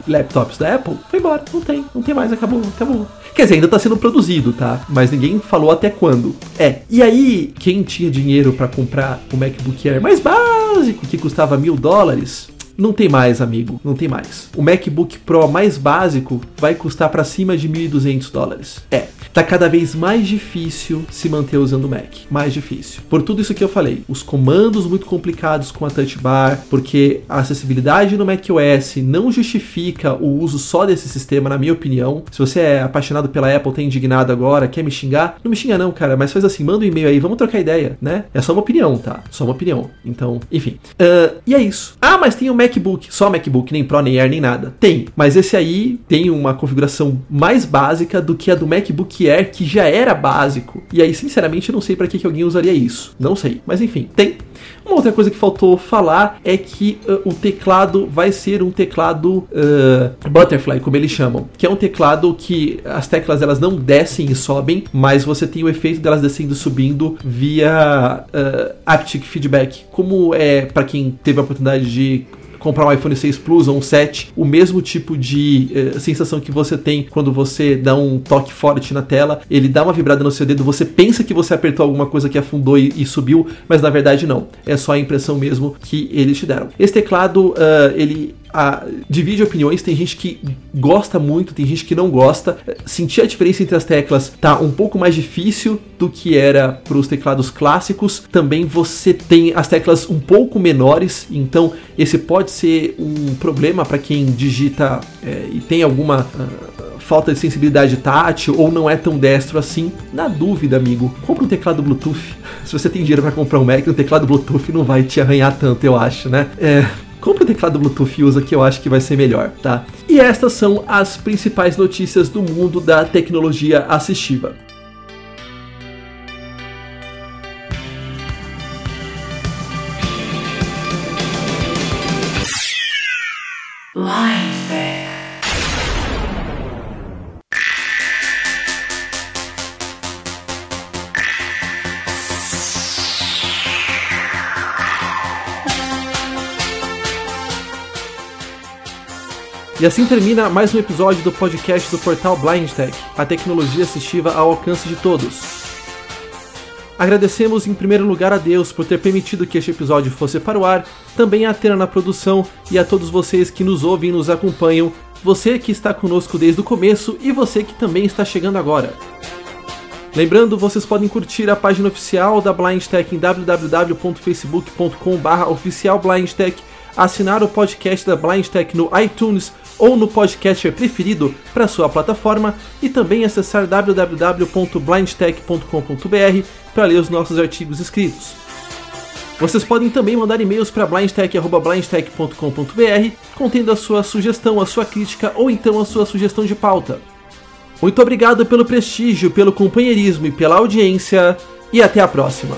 laptops da Apple, foi embora, não tem, não tem mais, acabou, acabou. Quer dizer, ainda tá sendo produzido, tá? Mas ninguém falou até quando. É. E aí, quem tinha dinheiro para comprar o MacBook Air mais básico, que custava mil dólares, não tem mais, amigo, não tem mais. O MacBook Pro mais básico vai custar para cima de 1.200 dólares. É, tá cada vez mais difícil se manter usando o Mac, mais difícil. Por tudo isso que eu falei, os comandos muito complicados com a Touch Bar, porque a acessibilidade no macOS não justifica o uso só desse sistema, na minha opinião. Se você é apaixonado pela Apple, tá indignado agora, quer me xingar, não me xinga não, cara, mas faz assim, manda um e-mail aí, vamos trocar ideia, né? É só uma opinião, tá? Só uma opinião. Então, enfim. Uh, e é isso. Ah, mas tem o MacBook, só MacBook, nem Pro, nem Air, nem nada. Tem, mas esse aí tem uma configuração mais básica do que a do MacBook Air, que já era básico. E aí, sinceramente, eu não sei para que, que alguém usaria isso. Não sei. Mas enfim, tem. Uma outra coisa que faltou falar é que uh, o teclado vai ser um teclado uh, butterfly, como eles chamam, que é um teclado que as teclas elas não descem e sobem, mas você tem o efeito delas descendo e subindo via uh, haptic feedback, como é para quem teve a oportunidade de comprar um iPhone 6 Plus ou um 7, o mesmo tipo de eh, sensação que você tem quando você dá um toque forte na tela, ele dá uma vibrada no seu dedo, você pensa que você apertou alguma coisa que afundou e, e subiu, mas na verdade não. É só a impressão mesmo que eles te deram. Esse teclado, uh, ele a, divide opiniões, tem gente que gosta muito, tem gente que não gosta. Sentir a diferença entre as teclas tá um pouco mais difícil do que era para os teclados clássicos. Também você tem as teclas um pouco menores, então esse pode ser um problema para quem digita é, e tem alguma uh, falta de sensibilidade tátil ou não é tão destro assim. Na dúvida, amigo, compra um teclado Bluetooth. Se você tem dinheiro para comprar um Mac, um teclado Bluetooth não vai te arranhar tanto, eu acho, né? É, compre o teclado Bluetooth e usa que eu acho que vai ser melhor, tá? E estas são as principais notícias do mundo da tecnologia assistiva. E assim termina mais um episódio do podcast do portal Blind Tech, a tecnologia assistiva ao alcance de todos. Agradecemos em primeiro lugar a Deus por ter permitido que este episódio fosse para o ar, também a Atena na produção e a todos vocês que nos ouvem e nos acompanham, você que está conosco desde o começo e você que também está chegando agora. Lembrando, vocês podem curtir a página oficial da Blind Tech em www.facebook.com/oficialblindtech, assinar o podcast da Blind Tech no iTunes ou no podcast preferido para sua plataforma e também acessar www.blindtech.com.br para ler os nossos artigos escritos. Vocês podem também mandar e-mails para blindtech.blindtech.com.br contendo a sua sugestão, a sua crítica ou então a sua sugestão de pauta. Muito obrigado pelo prestígio, pelo companheirismo e pela audiência, e até a próxima!